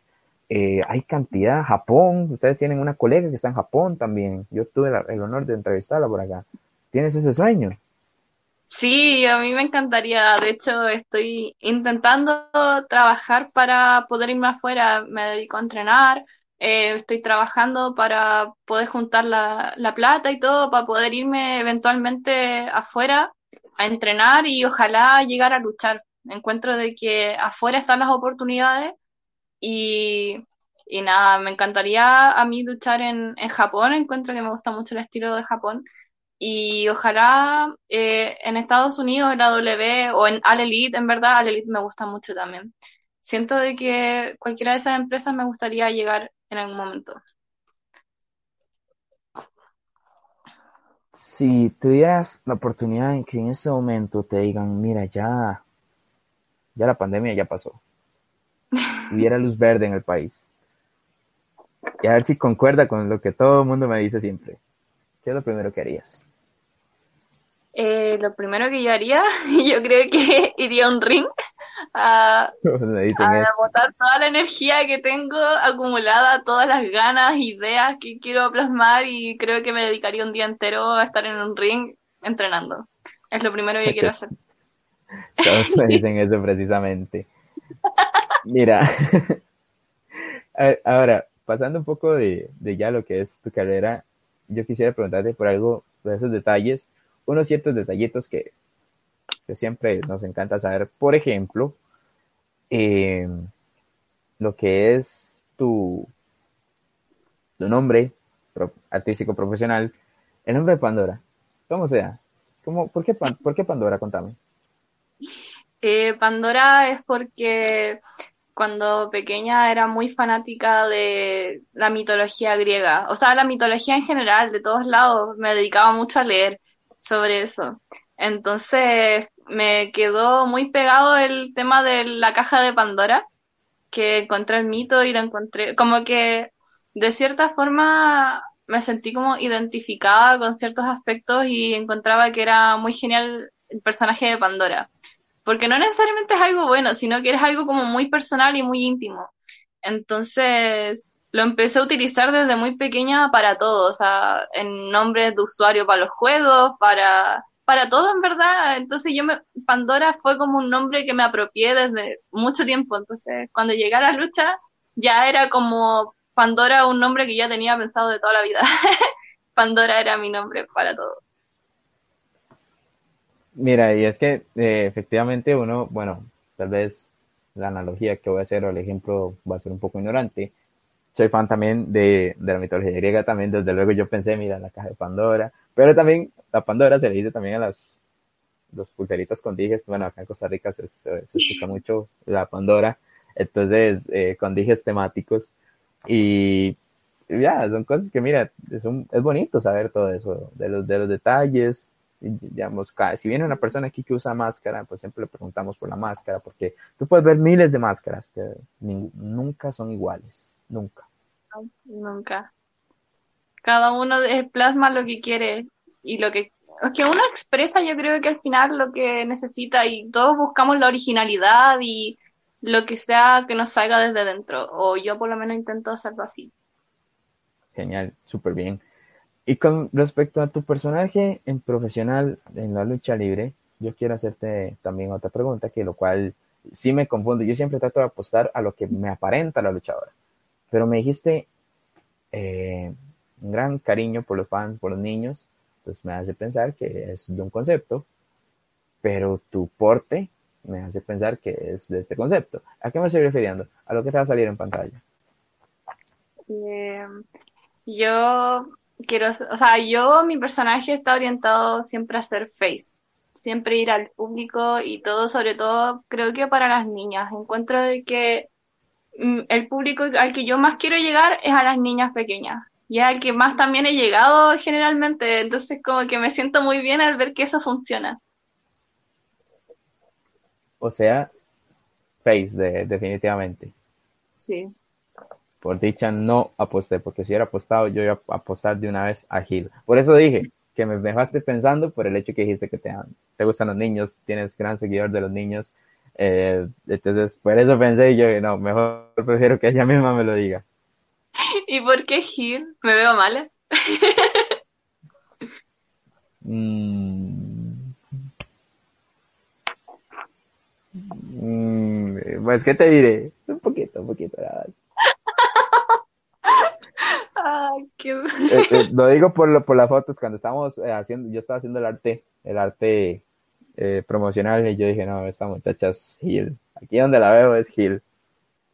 eh, hay cantidad, Japón, ustedes tienen una colega que está en Japón también, yo tuve la, el honor de entrevistarla por acá. ¿Tienes ese sueño? Sí, a mí me encantaría, de hecho estoy intentando trabajar para poder irme afuera, me dedico a entrenar, eh, estoy trabajando para poder juntar la, la plata y todo, para poder irme eventualmente afuera a entrenar y ojalá llegar a luchar encuentro de que afuera están las oportunidades y, y nada, me encantaría a mí luchar en, en, Japón, encuentro que me gusta mucho el estilo de Japón y ojalá eh, en Estados Unidos, en la W o en All Elite, en verdad All Elite me gusta mucho también. Siento de que cualquiera de esas empresas me gustaría llegar en algún momento. Si tuvieras la oportunidad en que en ese momento te digan, mira, ya ya la pandemia ya pasó. Hubiera luz verde en el país. Y a ver si concuerda con lo que todo el mundo me dice siempre. ¿Qué es lo primero que harías? Eh, lo primero que yo haría, yo creo que iría a un ring a, a botar toda la energía que tengo acumulada, todas las ganas, ideas que quiero plasmar y creo que me dedicaría un día entero a estar en un ring entrenando. Es lo primero que quiero hacer. Todos me dicen eso precisamente. Mira, ahora, pasando un poco de, de, ya lo que es tu carrera, yo quisiera preguntarte por algo de esos detalles, unos ciertos detallitos que, que siempre nos encanta saber. Por ejemplo, eh, lo que es tu, tu nombre artístico profesional, el nombre de Pandora. ¿Cómo sea? ¿Cómo, por, qué, ¿Por qué Pandora? Contame. Eh, Pandora es porque cuando pequeña era muy fanática de la mitología griega, o sea, la mitología en general, de todos lados, me dedicaba mucho a leer sobre eso. Entonces me quedó muy pegado el tema de la caja de Pandora, que encontré el mito y lo encontré, como que de cierta forma me sentí como identificada con ciertos aspectos y encontraba que era muy genial el personaje de Pandora porque no necesariamente es algo bueno, sino que es algo como muy personal y muy íntimo. Entonces, lo empecé a utilizar desde muy pequeña para todo, o sea, en nombres de usuario para los juegos, para, para todo en verdad. Entonces yo me, Pandora fue como un nombre que me apropié desde mucho tiempo. Entonces, cuando llegué a la lucha, ya era como Pandora un nombre que ya tenía pensado de toda la vida. Pandora era mi nombre para todo. Mira, y es que eh, efectivamente uno, bueno, tal vez la analogía que voy a hacer o el ejemplo va a ser un poco ignorante. Soy fan también de, de la mitología griega también, desde luego yo pensé, mira, la caja de Pandora, Pero también la Pandora se le dice también a las los pulseritas con dijes. Bueno, acá en Costa Rica se, se, se escucha mucho la Pandora. Entonces, eh, con dijes temáticos. Y ya, son cosas que, mira, es, un, es bonito saber todo eso, de los, de los detalles. Digamos, si viene una persona aquí que usa máscara, pues siempre le preguntamos por la máscara, porque tú puedes ver miles de máscaras que nunca son iguales, nunca. Nunca. Cada uno plasma lo que quiere y lo que, es que uno expresa, yo creo que al final lo que necesita y todos buscamos la originalidad y lo que sea que nos salga desde dentro, o yo por lo menos intento hacerlo así. Genial, súper bien. Y con respecto a tu personaje en profesional en la lucha libre, yo quiero hacerte también otra pregunta, que lo cual sí me confunde. Yo siempre trato de apostar a lo que me aparenta la luchadora. Pero me dijiste eh, un gran cariño por los fans, por los niños, pues me hace pensar que es de un concepto, pero tu porte me hace pensar que es de este concepto. ¿A qué me estoy refiriendo? A lo que te va a salir en pantalla. Eh, yo quiero, o sea, yo, mi personaje está orientado siempre a ser face, siempre ir al público y todo, sobre todo, creo que para las niñas. Encuentro de que el público al que yo más quiero llegar es a las niñas pequeñas. Y es al que más también he llegado generalmente, entonces como que me siento muy bien al ver que eso funciona. O sea, Face, de- definitivamente. Sí. Por dicha no aposté, porque si hubiera apostado, yo iba a apostar de una vez a Gil. Por eso dije que me dejaste pensando por el hecho que dijiste que te, te gustan los niños, tienes gran seguidor de los niños. Eh, entonces, por eso pensé yo, no, mejor prefiero que ella misma me lo diga. ¿Y por qué Gil? ¿Me veo mal? Mm. Mm, pues, ¿qué te diré? Un poquito, un poquito, nada más. Ay, qué... Eh, eh, lo digo por, lo- por las fotos, cuando estábamos eh, haciendo, yo estaba haciendo el arte, el arte eh, promocional, y yo dije, no, esta muchacha es Gil. Aquí donde la veo es Gil.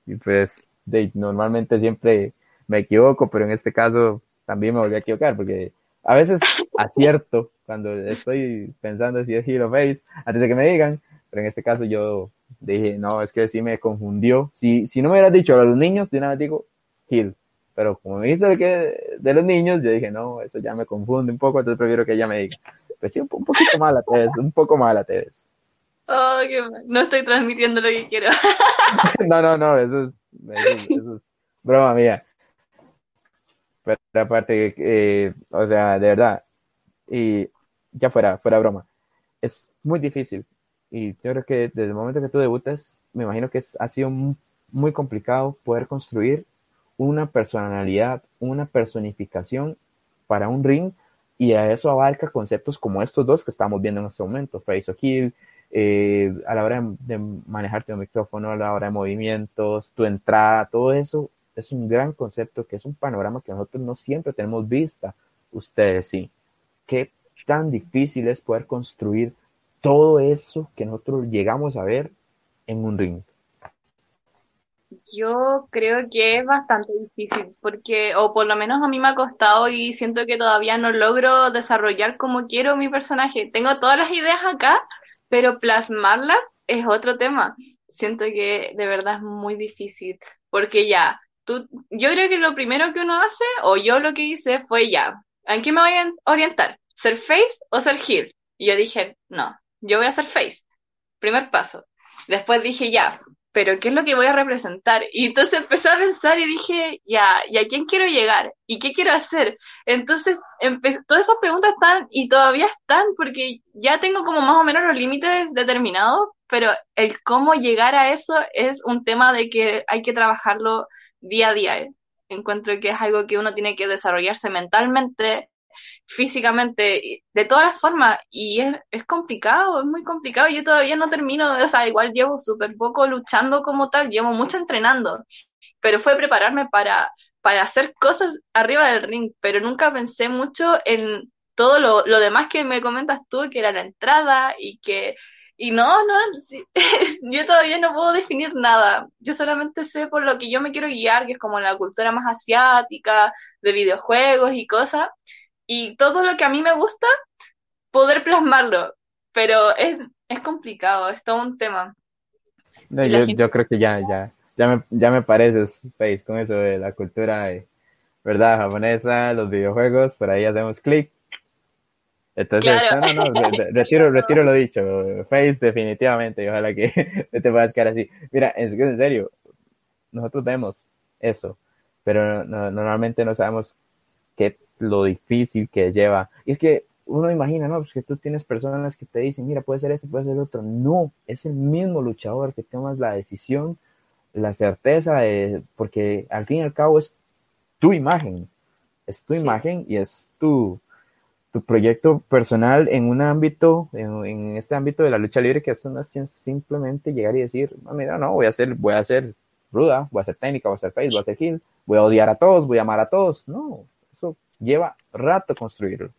Y pues, de, normalmente siempre me equivoco, pero en este caso también me volví a equivocar, porque a veces acierto cuando estoy pensando si es Gil o Face, antes de que me digan, pero en este caso yo dije, no, es que sí me confundió. Si, si no me hubieras dicho a los niños, de una vez digo Gil. Pero como me hizo de, que, de los niños, yo dije, no, eso ya me confunde un poco, entonces prefiero que ella me diga. Pues sí, un, po- un poquito mala, te ves, un poco mala te ves. Oh, qué mal. No estoy transmitiendo lo que quiero. No, no, no, eso es, eso es, eso es broma mía. Pero aparte, eh, o sea, de verdad, y ya fuera, fuera broma, es muy difícil. Y yo creo que desde el momento que tú debutas, me imagino que es, ha sido mu- muy complicado poder construir una personalidad, una personificación para un ring, y a eso abarca conceptos como estos dos que estamos viendo en este momento, Face o eh, a la hora de, de manejarte el micrófono, a la hora de movimientos, tu entrada, todo eso es un gran concepto que es un panorama que nosotros no siempre tenemos vista, ustedes sí. Qué tan difícil es poder construir todo eso que nosotros llegamos a ver en un ring. Yo creo que es bastante difícil, porque, o por lo menos a mí me ha costado y siento que todavía no logro desarrollar como quiero mi personaje. Tengo todas las ideas acá, pero plasmarlas es otro tema. Siento que de verdad es muy difícil, porque ya, tú, yo creo que lo primero que uno hace, o yo lo que hice fue ya, ¿en qué me voy a orientar? ¿Ser face o ser heel? Y yo dije, no, yo voy a ser face. Primer paso. Después dije, ya, pero ¿qué es lo que voy a representar? Y entonces empecé a pensar y dije, ya, ¿y a quién quiero llegar? ¿Y qué quiero hacer? Entonces, todas esas preguntas están y todavía están porque ya tengo como más o menos los límites determinados, pero el cómo llegar a eso es un tema de que hay que trabajarlo día a día. Encuentro que es algo que uno tiene que desarrollarse mentalmente, físicamente, de todas las formas, y es, es complicado, es muy complicado, yo todavía no termino, o sea, igual llevo súper poco luchando como tal, llevo mucho entrenando, pero fue prepararme para, para hacer cosas arriba del ring, pero nunca pensé mucho en todo lo, lo demás que me comentas tú, que era la entrada y que... Y no, no, yo todavía no puedo definir nada. Yo solamente sé por lo que yo me quiero guiar, que es como la cultura más asiática, de videojuegos y cosas y todo lo que a mí me gusta, poder plasmarlo. Pero es, es complicado, es todo un tema. No, yo, gente- yo creo que ya, ya, ya me, ya me pareces, Face, con eso de la cultura, de, ¿verdad? Japonesa, los videojuegos, por ahí hacemos clic. Entonces, Claro. no, no, no, re- re- retiro, retiro lo dicho, Face definitivamente, y ojalá que te puedas quedar así. Mira, que en serio, nosotros vemos eso, pero no- normalmente no sabemos qué lo difícil que lleva. Y es que uno imagina, ¿no? Pues que tú tienes personas que te dicen, mira, puede ser este, puede ser otro. No, es el mismo luchador que tomas la decisión, la certeza, de, porque al fin y al cabo es tu imagen, es tu Sí. imagen y es tu, tu proyecto personal en un ámbito, en, en este ámbito de la lucha libre, que esto no es sim- simplemente llegar y decir, "Ah, mira, no, voy a hacer, voy a hacer ruda, voy a hacer técnica, voy a hacer face, voy a hacer heel, voy a odiar a todos, voy a amar a todos. No, lleva rato construirlo.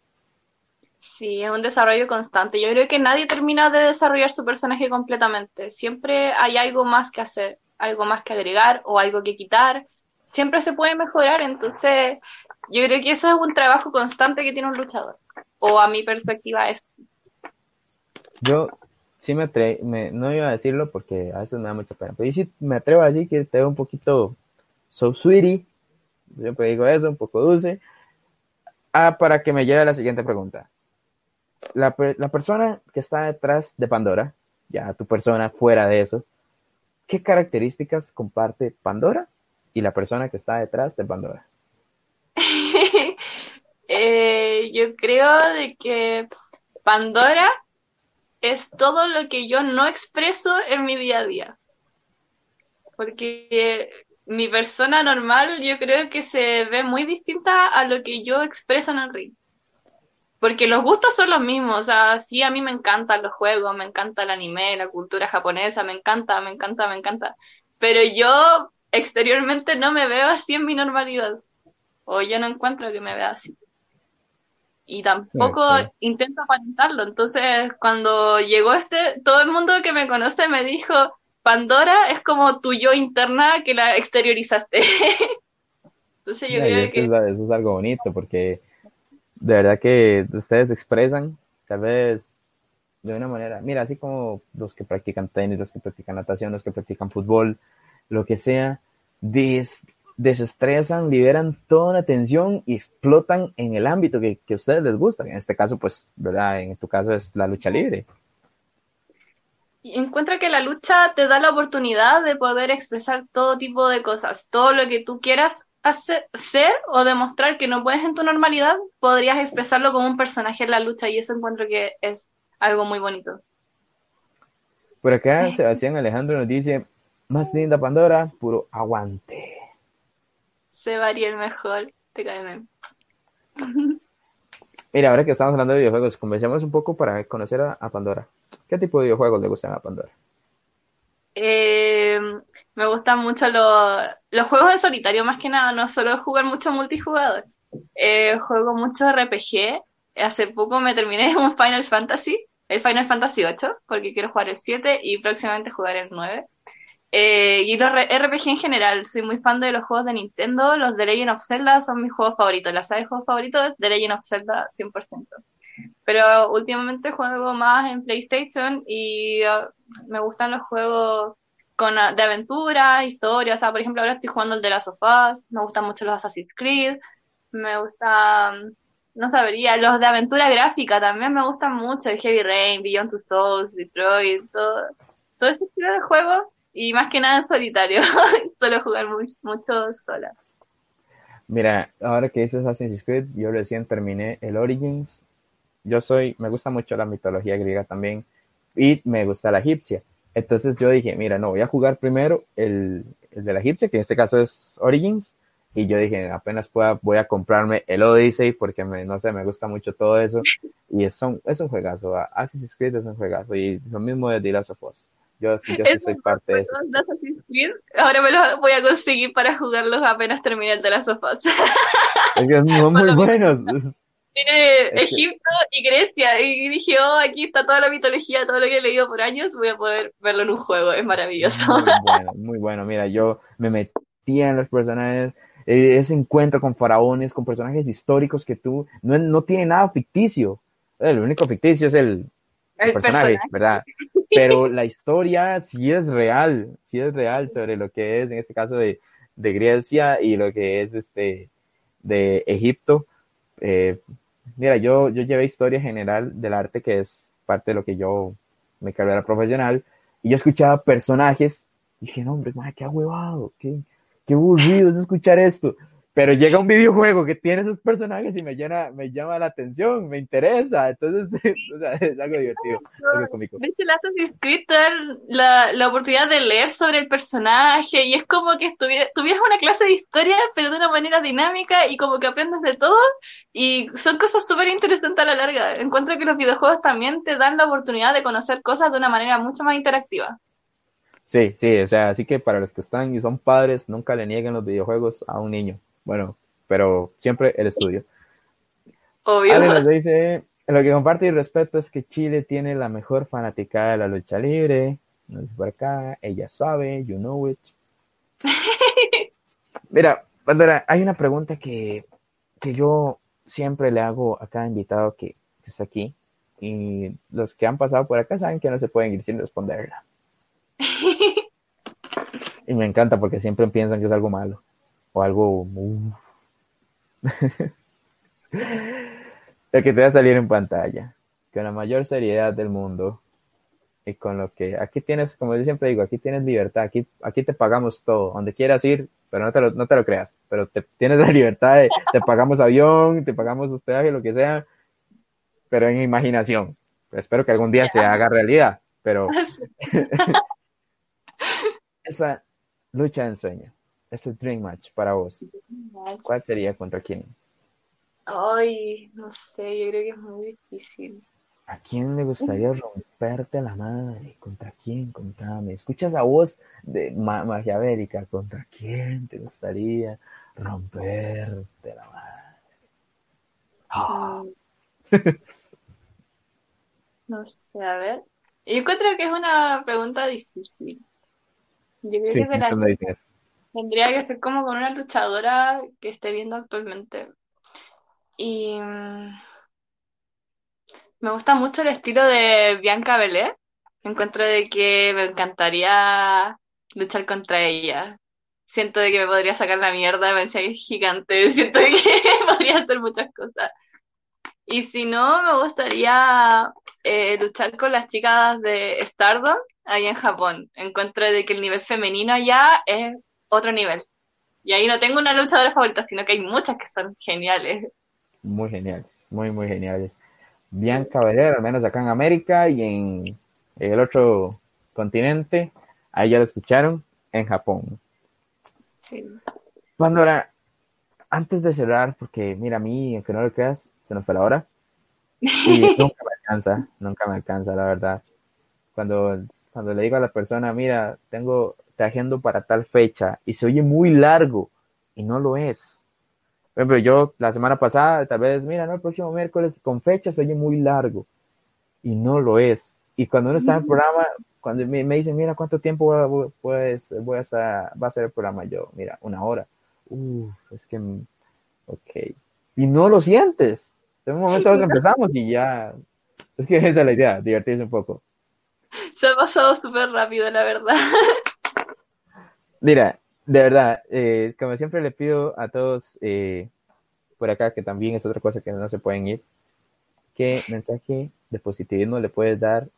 Sí, es un desarrollo constante. Yo creo que nadie termina de desarrollar su personaje completamente. Siempre hay algo más que hacer, algo más que agregar o algo que quitar. Siempre se puede mejorar, entonces yo creo que eso es un trabajo constante que tiene un luchador. O a mi perspectiva es. Yo sí me atrevo, no iba a decirlo porque a veces me da mucha pena, pero yo sí me atrevo a decir que te veo un poquito so sweetie, siempre digo eso, un poco dulce, ah, para que me lleve a la siguiente pregunta. La, la persona que está detrás de Pandora, ya tu persona fuera de eso, ¿qué características comparte Pandora y la persona que está detrás de Pandora? Eh, yo creo de que Pandora es todo lo que yo no expreso en mi día a día. Porque mi persona normal yo creo que se ve muy distinta a lo que yo expreso en el ring. Porque los gustos son los mismos, o sea, sí, a mí me encantan los juegos, me encanta el anime, la cultura japonesa, me encanta, me encanta, me encanta. Pero yo exteriormente no me veo así en mi normalidad. O yo no encuentro que me vea así. Y tampoco intento aparentarlo. Entonces, cuando llegó este, todo el mundo que me conoce me dijo, Pandora es como tu yo interna que la exteriorizaste. Entonces yo No, y creo que que es- eso es algo bonito porque de verdad que ustedes expresan, tal vez de una manera, mira, así como los que practican tenis, los que practican natación, los que practican fútbol, lo que sea, des- desestresan, liberan toda la tensión y explotan en el ámbito que, que a ustedes les gusta. En este caso, pues, ¿verdad? En tu caso es la lucha libre. Y encuentro que la lucha te da la oportunidad de poder expresar todo tipo de cosas, todo lo que tú quieras hacer, ser o demostrar que no puedes en tu normalidad, podrías expresarlo como un personaje en la lucha y eso encuentro que es algo muy bonito. Por acá, Sebastián Alejandro nos dice, más linda Pandora, puro aguante. Se varía el mejor, te cae bien. Mira, ahora que estamos hablando de videojuegos, conversemos un poco para conocer a, Pandora. ¿Qué tipo de videojuegos le gustan a Pandora? Eh, me gustan mucho los juegos de solitario, más que nada, no solo jugar mucho multijugador. Eh, juego mucho RPG. Hace poco me terminé un Final Fantasy, el Final Fantasy 8, porque quiero jugar el 7 y próximamente jugar el 9. Eh, y los RPG en general, soy muy fan de los juegos de Nintendo, los de Legend of Zelda son mis juegos favoritos, la saga de juegos favoritos de Legend of Zelda 100%. Pero últimamente juego más en PlayStation y uh, me gustan los juegos uh, de aventura, historia. O sea, por ejemplo, ahora estoy jugando el de las sofás. Me gustan mucho los Assassin's Creed. Me gustan, no sabría, los de aventura gráfica también me gustan mucho. Heavy Rain, Beyond Two Souls, Detroit, todo, todo ese estilo de juegos. Y más que nada solitario. Solo jugar muy, mucho sola. Mira, ahora que dices Assassin's Creed, yo recién terminé el Origins. Yo soy, me gusta mucho la mitología griega también y me gusta la egipcia. Entonces yo dije, mira, no, voy a jugar primero el, el de la egipcia, que en este caso es Origins. Y yo dije, apenas pueda, voy a comprarme el Odyssey porque me, no sé, me gusta mucho todo eso. Y es un, es un juegazo. Assassin's Creed es un juegazo. Y lo mismo de The Last of Us. Yo, sí- yo sí soy parte de eso. Assassin's Creed. Ahora me los voy a conseguir para jugarlos apenas termine el de las sofás. Es que son muy Bueno, buenos. Tiene que- Egipto y Grecia. Y dije, oh, aquí está toda la mitología, todo lo que he leído por años, voy a poder verlo en un juego. Es maravilloso. Muy bueno, muy bueno. Mira, yo me metía en los personajes eh, ese encuentro con faraones, con personajes históricos que tú, no, no tiene nada ficticio. El único ficticio es el, El personaje, personaje. ¿verdad? Pero la historia sí es real, sí es real sobre lo que es, en este caso, de, de Grecia y lo que es este de Egipto. Eh, mira, yo, yo llevé historia general del arte, que es parte de lo que yo, mi carrera profesional, y yo escuchaba personajes, y dije, no, hombre, madre, qué ahuevado, qué, qué aburrido es escuchar esto. Pero llega un videojuego que tiene esos personajes y me llena, me llama la atención, me interesa, entonces, o sea, es algo divertido, algo cómico. ¿Viste el Assassin's Creed la, la oportunidad de leer sobre el personaje y es como que estuviera, tuvieras una clase de historia, pero de una manera dinámica y como que aprendes de todo y son cosas súper interesantes a la larga. Encuentro que los videojuegos también te dan la oportunidad de conocer cosas de una manera mucho más interactiva. Sí, sí, o sea, así que para los que están y son padres, nunca le nieguen los videojuegos a un niño. Bueno, pero siempre el estudio. Obvio. Ale nos dice, lo que comparte y respeto es que Chile tiene la mejor fanaticada de la lucha libre. Nos por acá, ella sabe, you know it. Mira, Pandora, hay una pregunta que, que yo siempre le hago a cada invitado que, que está aquí. Y los que han pasado por acá saben que no se pueden ir sin responderla. Y me encanta porque siempre piensan que es algo malo o algo... Lo que te va a salir en pantalla, con la mayor seriedad del mundo y con lo que aquí tienes, como yo siempre digo, aquí tienes libertad, aquí, aquí te pagamos todo, donde quieras ir, pero no te lo, no te lo creas, pero te, tienes la libertad de, te pagamos avión, te pagamos hospedaje, lo que sea, pero en imaginación. Espero que algún día se haga realidad, pero esa lucha de ensueño, ese dream match para vos, ¿cuál sería contra quién? Ay, no sé, yo creo que es muy difícil. ¿A quién le gustaría romperte la madre? ¿Contra quién? Contame. Escuchas a voz de ma maquiavélica. ¿Contra quién te gustaría romperte la madre? Ah, Mm. No sé, a ver. Yo encuentro que es una pregunta difícil. Yo creo sí, que de la- tendría que ser como con una luchadora que esté viendo actualmente. Y mm, me gusta mucho el estilo de Bianca Belair. Encuentro de que me encantaría luchar contra ella. Siento de que me podría sacar la mierda, me decía que es gigante, siento de que podría hacer muchas cosas. Y si no, me gustaría eh, luchar con las chicas de Stardom ahí en Japón. Encuentro de que el nivel femenino allá es otro nivel. Y ahí no tengo una luchadora favorita, sino que hay muchas que son geniales. Muy geniales, muy, muy geniales. Bianca Belair, al menos acá en América y en el otro continente, ahí ya lo escucharon, en Japón. Sí. Pandora, antes de cerrar, porque mira, a mí, aunque no lo creas, se nos fue la hora. Y nunca me alcanza, nunca me alcanza, la verdad. Cuando, cuando le digo a la persona, mira, tengo, te agendo para tal fecha, y se oye muy largo, y no lo es. Por ejemplo, yo la semana pasada, tal vez, mira, no, el próximo miércoles con fecha se oye muy largo, y no lo es. Y cuando uno está en el programa, cuando me, me dicen, mira, ¿cuánto tiempo voy- pues, voy a estar, va a ser el programa? Yo, mira, una hora. Uf, es que, mm, ok. Y no lo sientes. De un momento otro empezamos y ya. Es que esa es la idea, divertirse un poco. Se ha pasado súper rápido, la verdad. Mira, de verdad, eh, como siempre le pido a todos eh, por acá, que también es otra cosa que no se pueden ir, ¿qué mensaje de positivismo le puedes dar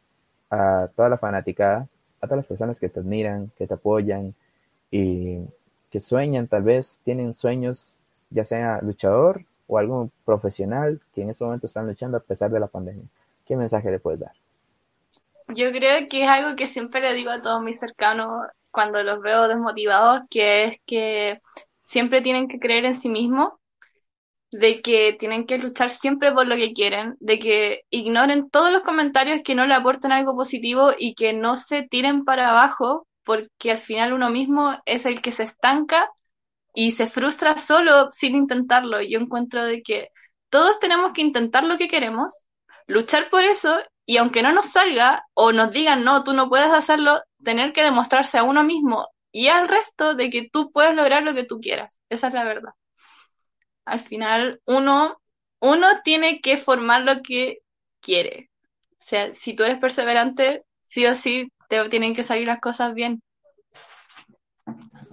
a toda la fanaticada, a todas las personas que te admiran, que te apoyan y que sueñan, tal vez tienen sueños, ya sea luchador o algún profesional que en este momento están luchando a pesar de la pandemia? ¿Qué mensaje le puedes dar? Yo creo que es algo que siempre le digo a todos mis cercanos cuando los veo desmotivados, que es que siempre tienen que creer en sí mismos, de que tienen que luchar siempre por lo que quieren, de que ignoren todos los comentarios que no le aportan algo positivo y que no se tiren para abajo, porque al final uno mismo es el que se estanca y se frustra solo sin intentarlo. Yo encuentro de que todos tenemos que intentar lo que queremos, luchar por eso y aunque no nos salga o nos digan, no, tú no puedes hacerlo, tener que demostrarse a uno mismo y al resto de que tú puedes lograr lo que tú quieras. Esa es la verdad. Al final, uno, uno tiene que formar lo que quiere. O sea, si tú eres perseverante, sí o sí te tienen que salir las cosas bien.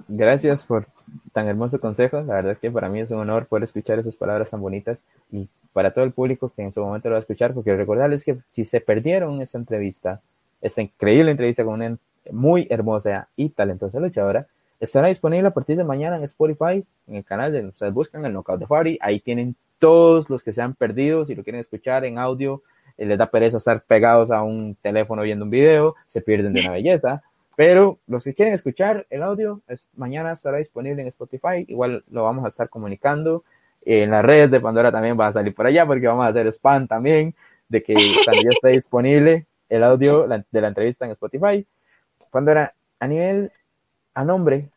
Gracias por tan hermoso consejo. La verdad es que para mí es un honor poder escuchar esas palabras tan bonitas y para todo el público que en su momento lo va a escuchar, porque recordarles que si se perdieron esta entrevista, esta increíble entrevista con una muy hermosa y talentosa luchadora, estará disponible a partir de mañana en Spotify, en el canal de ustedes buscan el Knockout de Fari, ahí tienen todos los que se han perdido, si lo quieren escuchar en audio, eh, les da pereza estar pegados a un teléfono viendo un video, se pierden de una belleza, pero los que quieren escuchar el audio, es, mañana estará disponible en Spotify. Igual lo vamos a estar comunicando. En las redes de Pandora también va a salir por allá porque vamos a hacer spam también de que cuando ya esté disponible el audio de la entrevista en Spotify. Pandora, a nivel, a nombre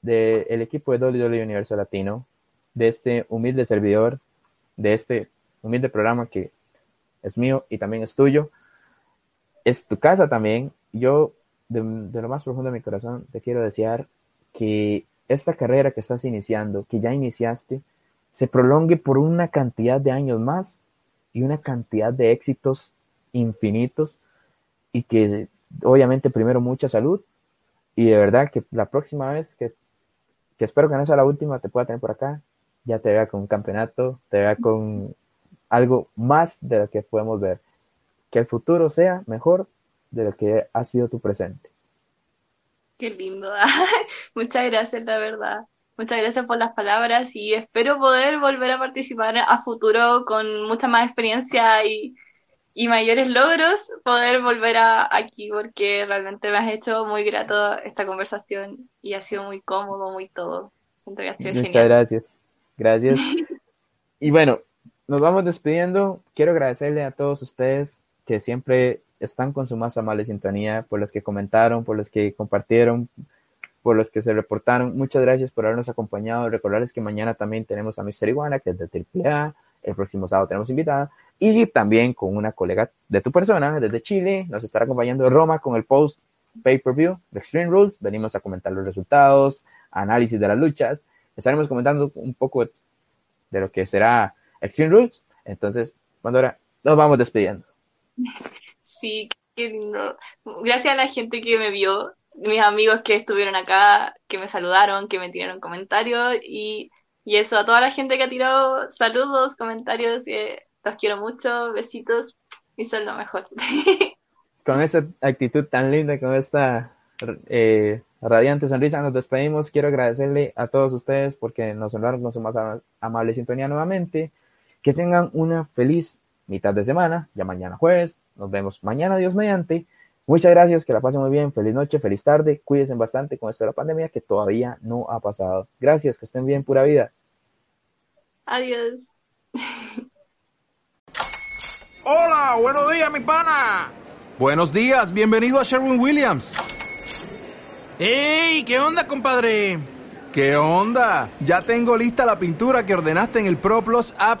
del equipo de WWE Universo Latino, de este humilde servidor, de este humilde programa que es mío y también es tuyo, es tu casa también. Yo de, lo más profundo de mi corazón, te quiero desear que esta carrera que estás iniciando, que ya iniciaste, se prolongue por una cantidad de años más y una cantidad de éxitos infinitos y que obviamente primero mucha salud y de verdad que la próxima vez que, que espero que no sea la última te pueda tener por acá, ya te vea con un campeonato, te vea con algo más de lo que podemos ver. Que el futuro sea mejor de lo que ha sido tu presente. Qué lindo. Muchas gracias, la verdad. Muchas gracias por las palabras y espero poder volver a participar a futuro con mucha más experiencia y, mayores logros, poder volver a, aquí porque realmente me has hecho muy grato esta conversación y ha sido muy cómodo, muy todo. Muchas gracias. Gracias. y bueno, nos vamos despidiendo. Quiero agradecerle a todos ustedes que siempre están con su más amable sintonía, por los que comentaron, por los que compartieron, por los que se reportaron. Muchas gracias por habernos acompañado. Recordarles que mañana también tenemos a Mister Iguana, que es de AAA. El próximo sábado tenemos invitada. Y también con una colega de tu persona, desde Chile. Nos estará acompañando Roma con el post pay-per-view de Extreme Rules. Venimos a comentar los resultados, análisis de las luchas. Estaremos comentando un poco de lo que será Extreme Rules. Entonces, Pandora, nos vamos despidiendo. Sí, qué lindo. Gracias a la gente que me vio, mis amigos que estuvieron acá, que me saludaron, que me tiraron comentarios y, y eso, a toda la gente que ha tirado saludos, comentarios, que los quiero mucho, besitos y son lo mejor. Con esa actitud tan linda, con esta eh, radiante sonrisa, nos despedimos. Quiero agradecerle a todos ustedes porque nos honraron con su más amable sintonía nuevamente. Que tengan una feliz mitad de semana, ya mañana jueves. Nos vemos mañana, Dios mediante. Muchas gracias, que la pasen muy bien. Feliz noche, feliz tarde. Cuídense bastante con esto de la pandemia que todavía no ha pasado. Gracias, que estén bien, pura vida. Adiós. Hola, buenos días, mi pana. Buenos días, bienvenido a Sherwin Williams. ¡Ey! ¿Qué onda, compadre? ¿Qué onda? Ya tengo lista la pintura que ordenaste en el ProPlus app.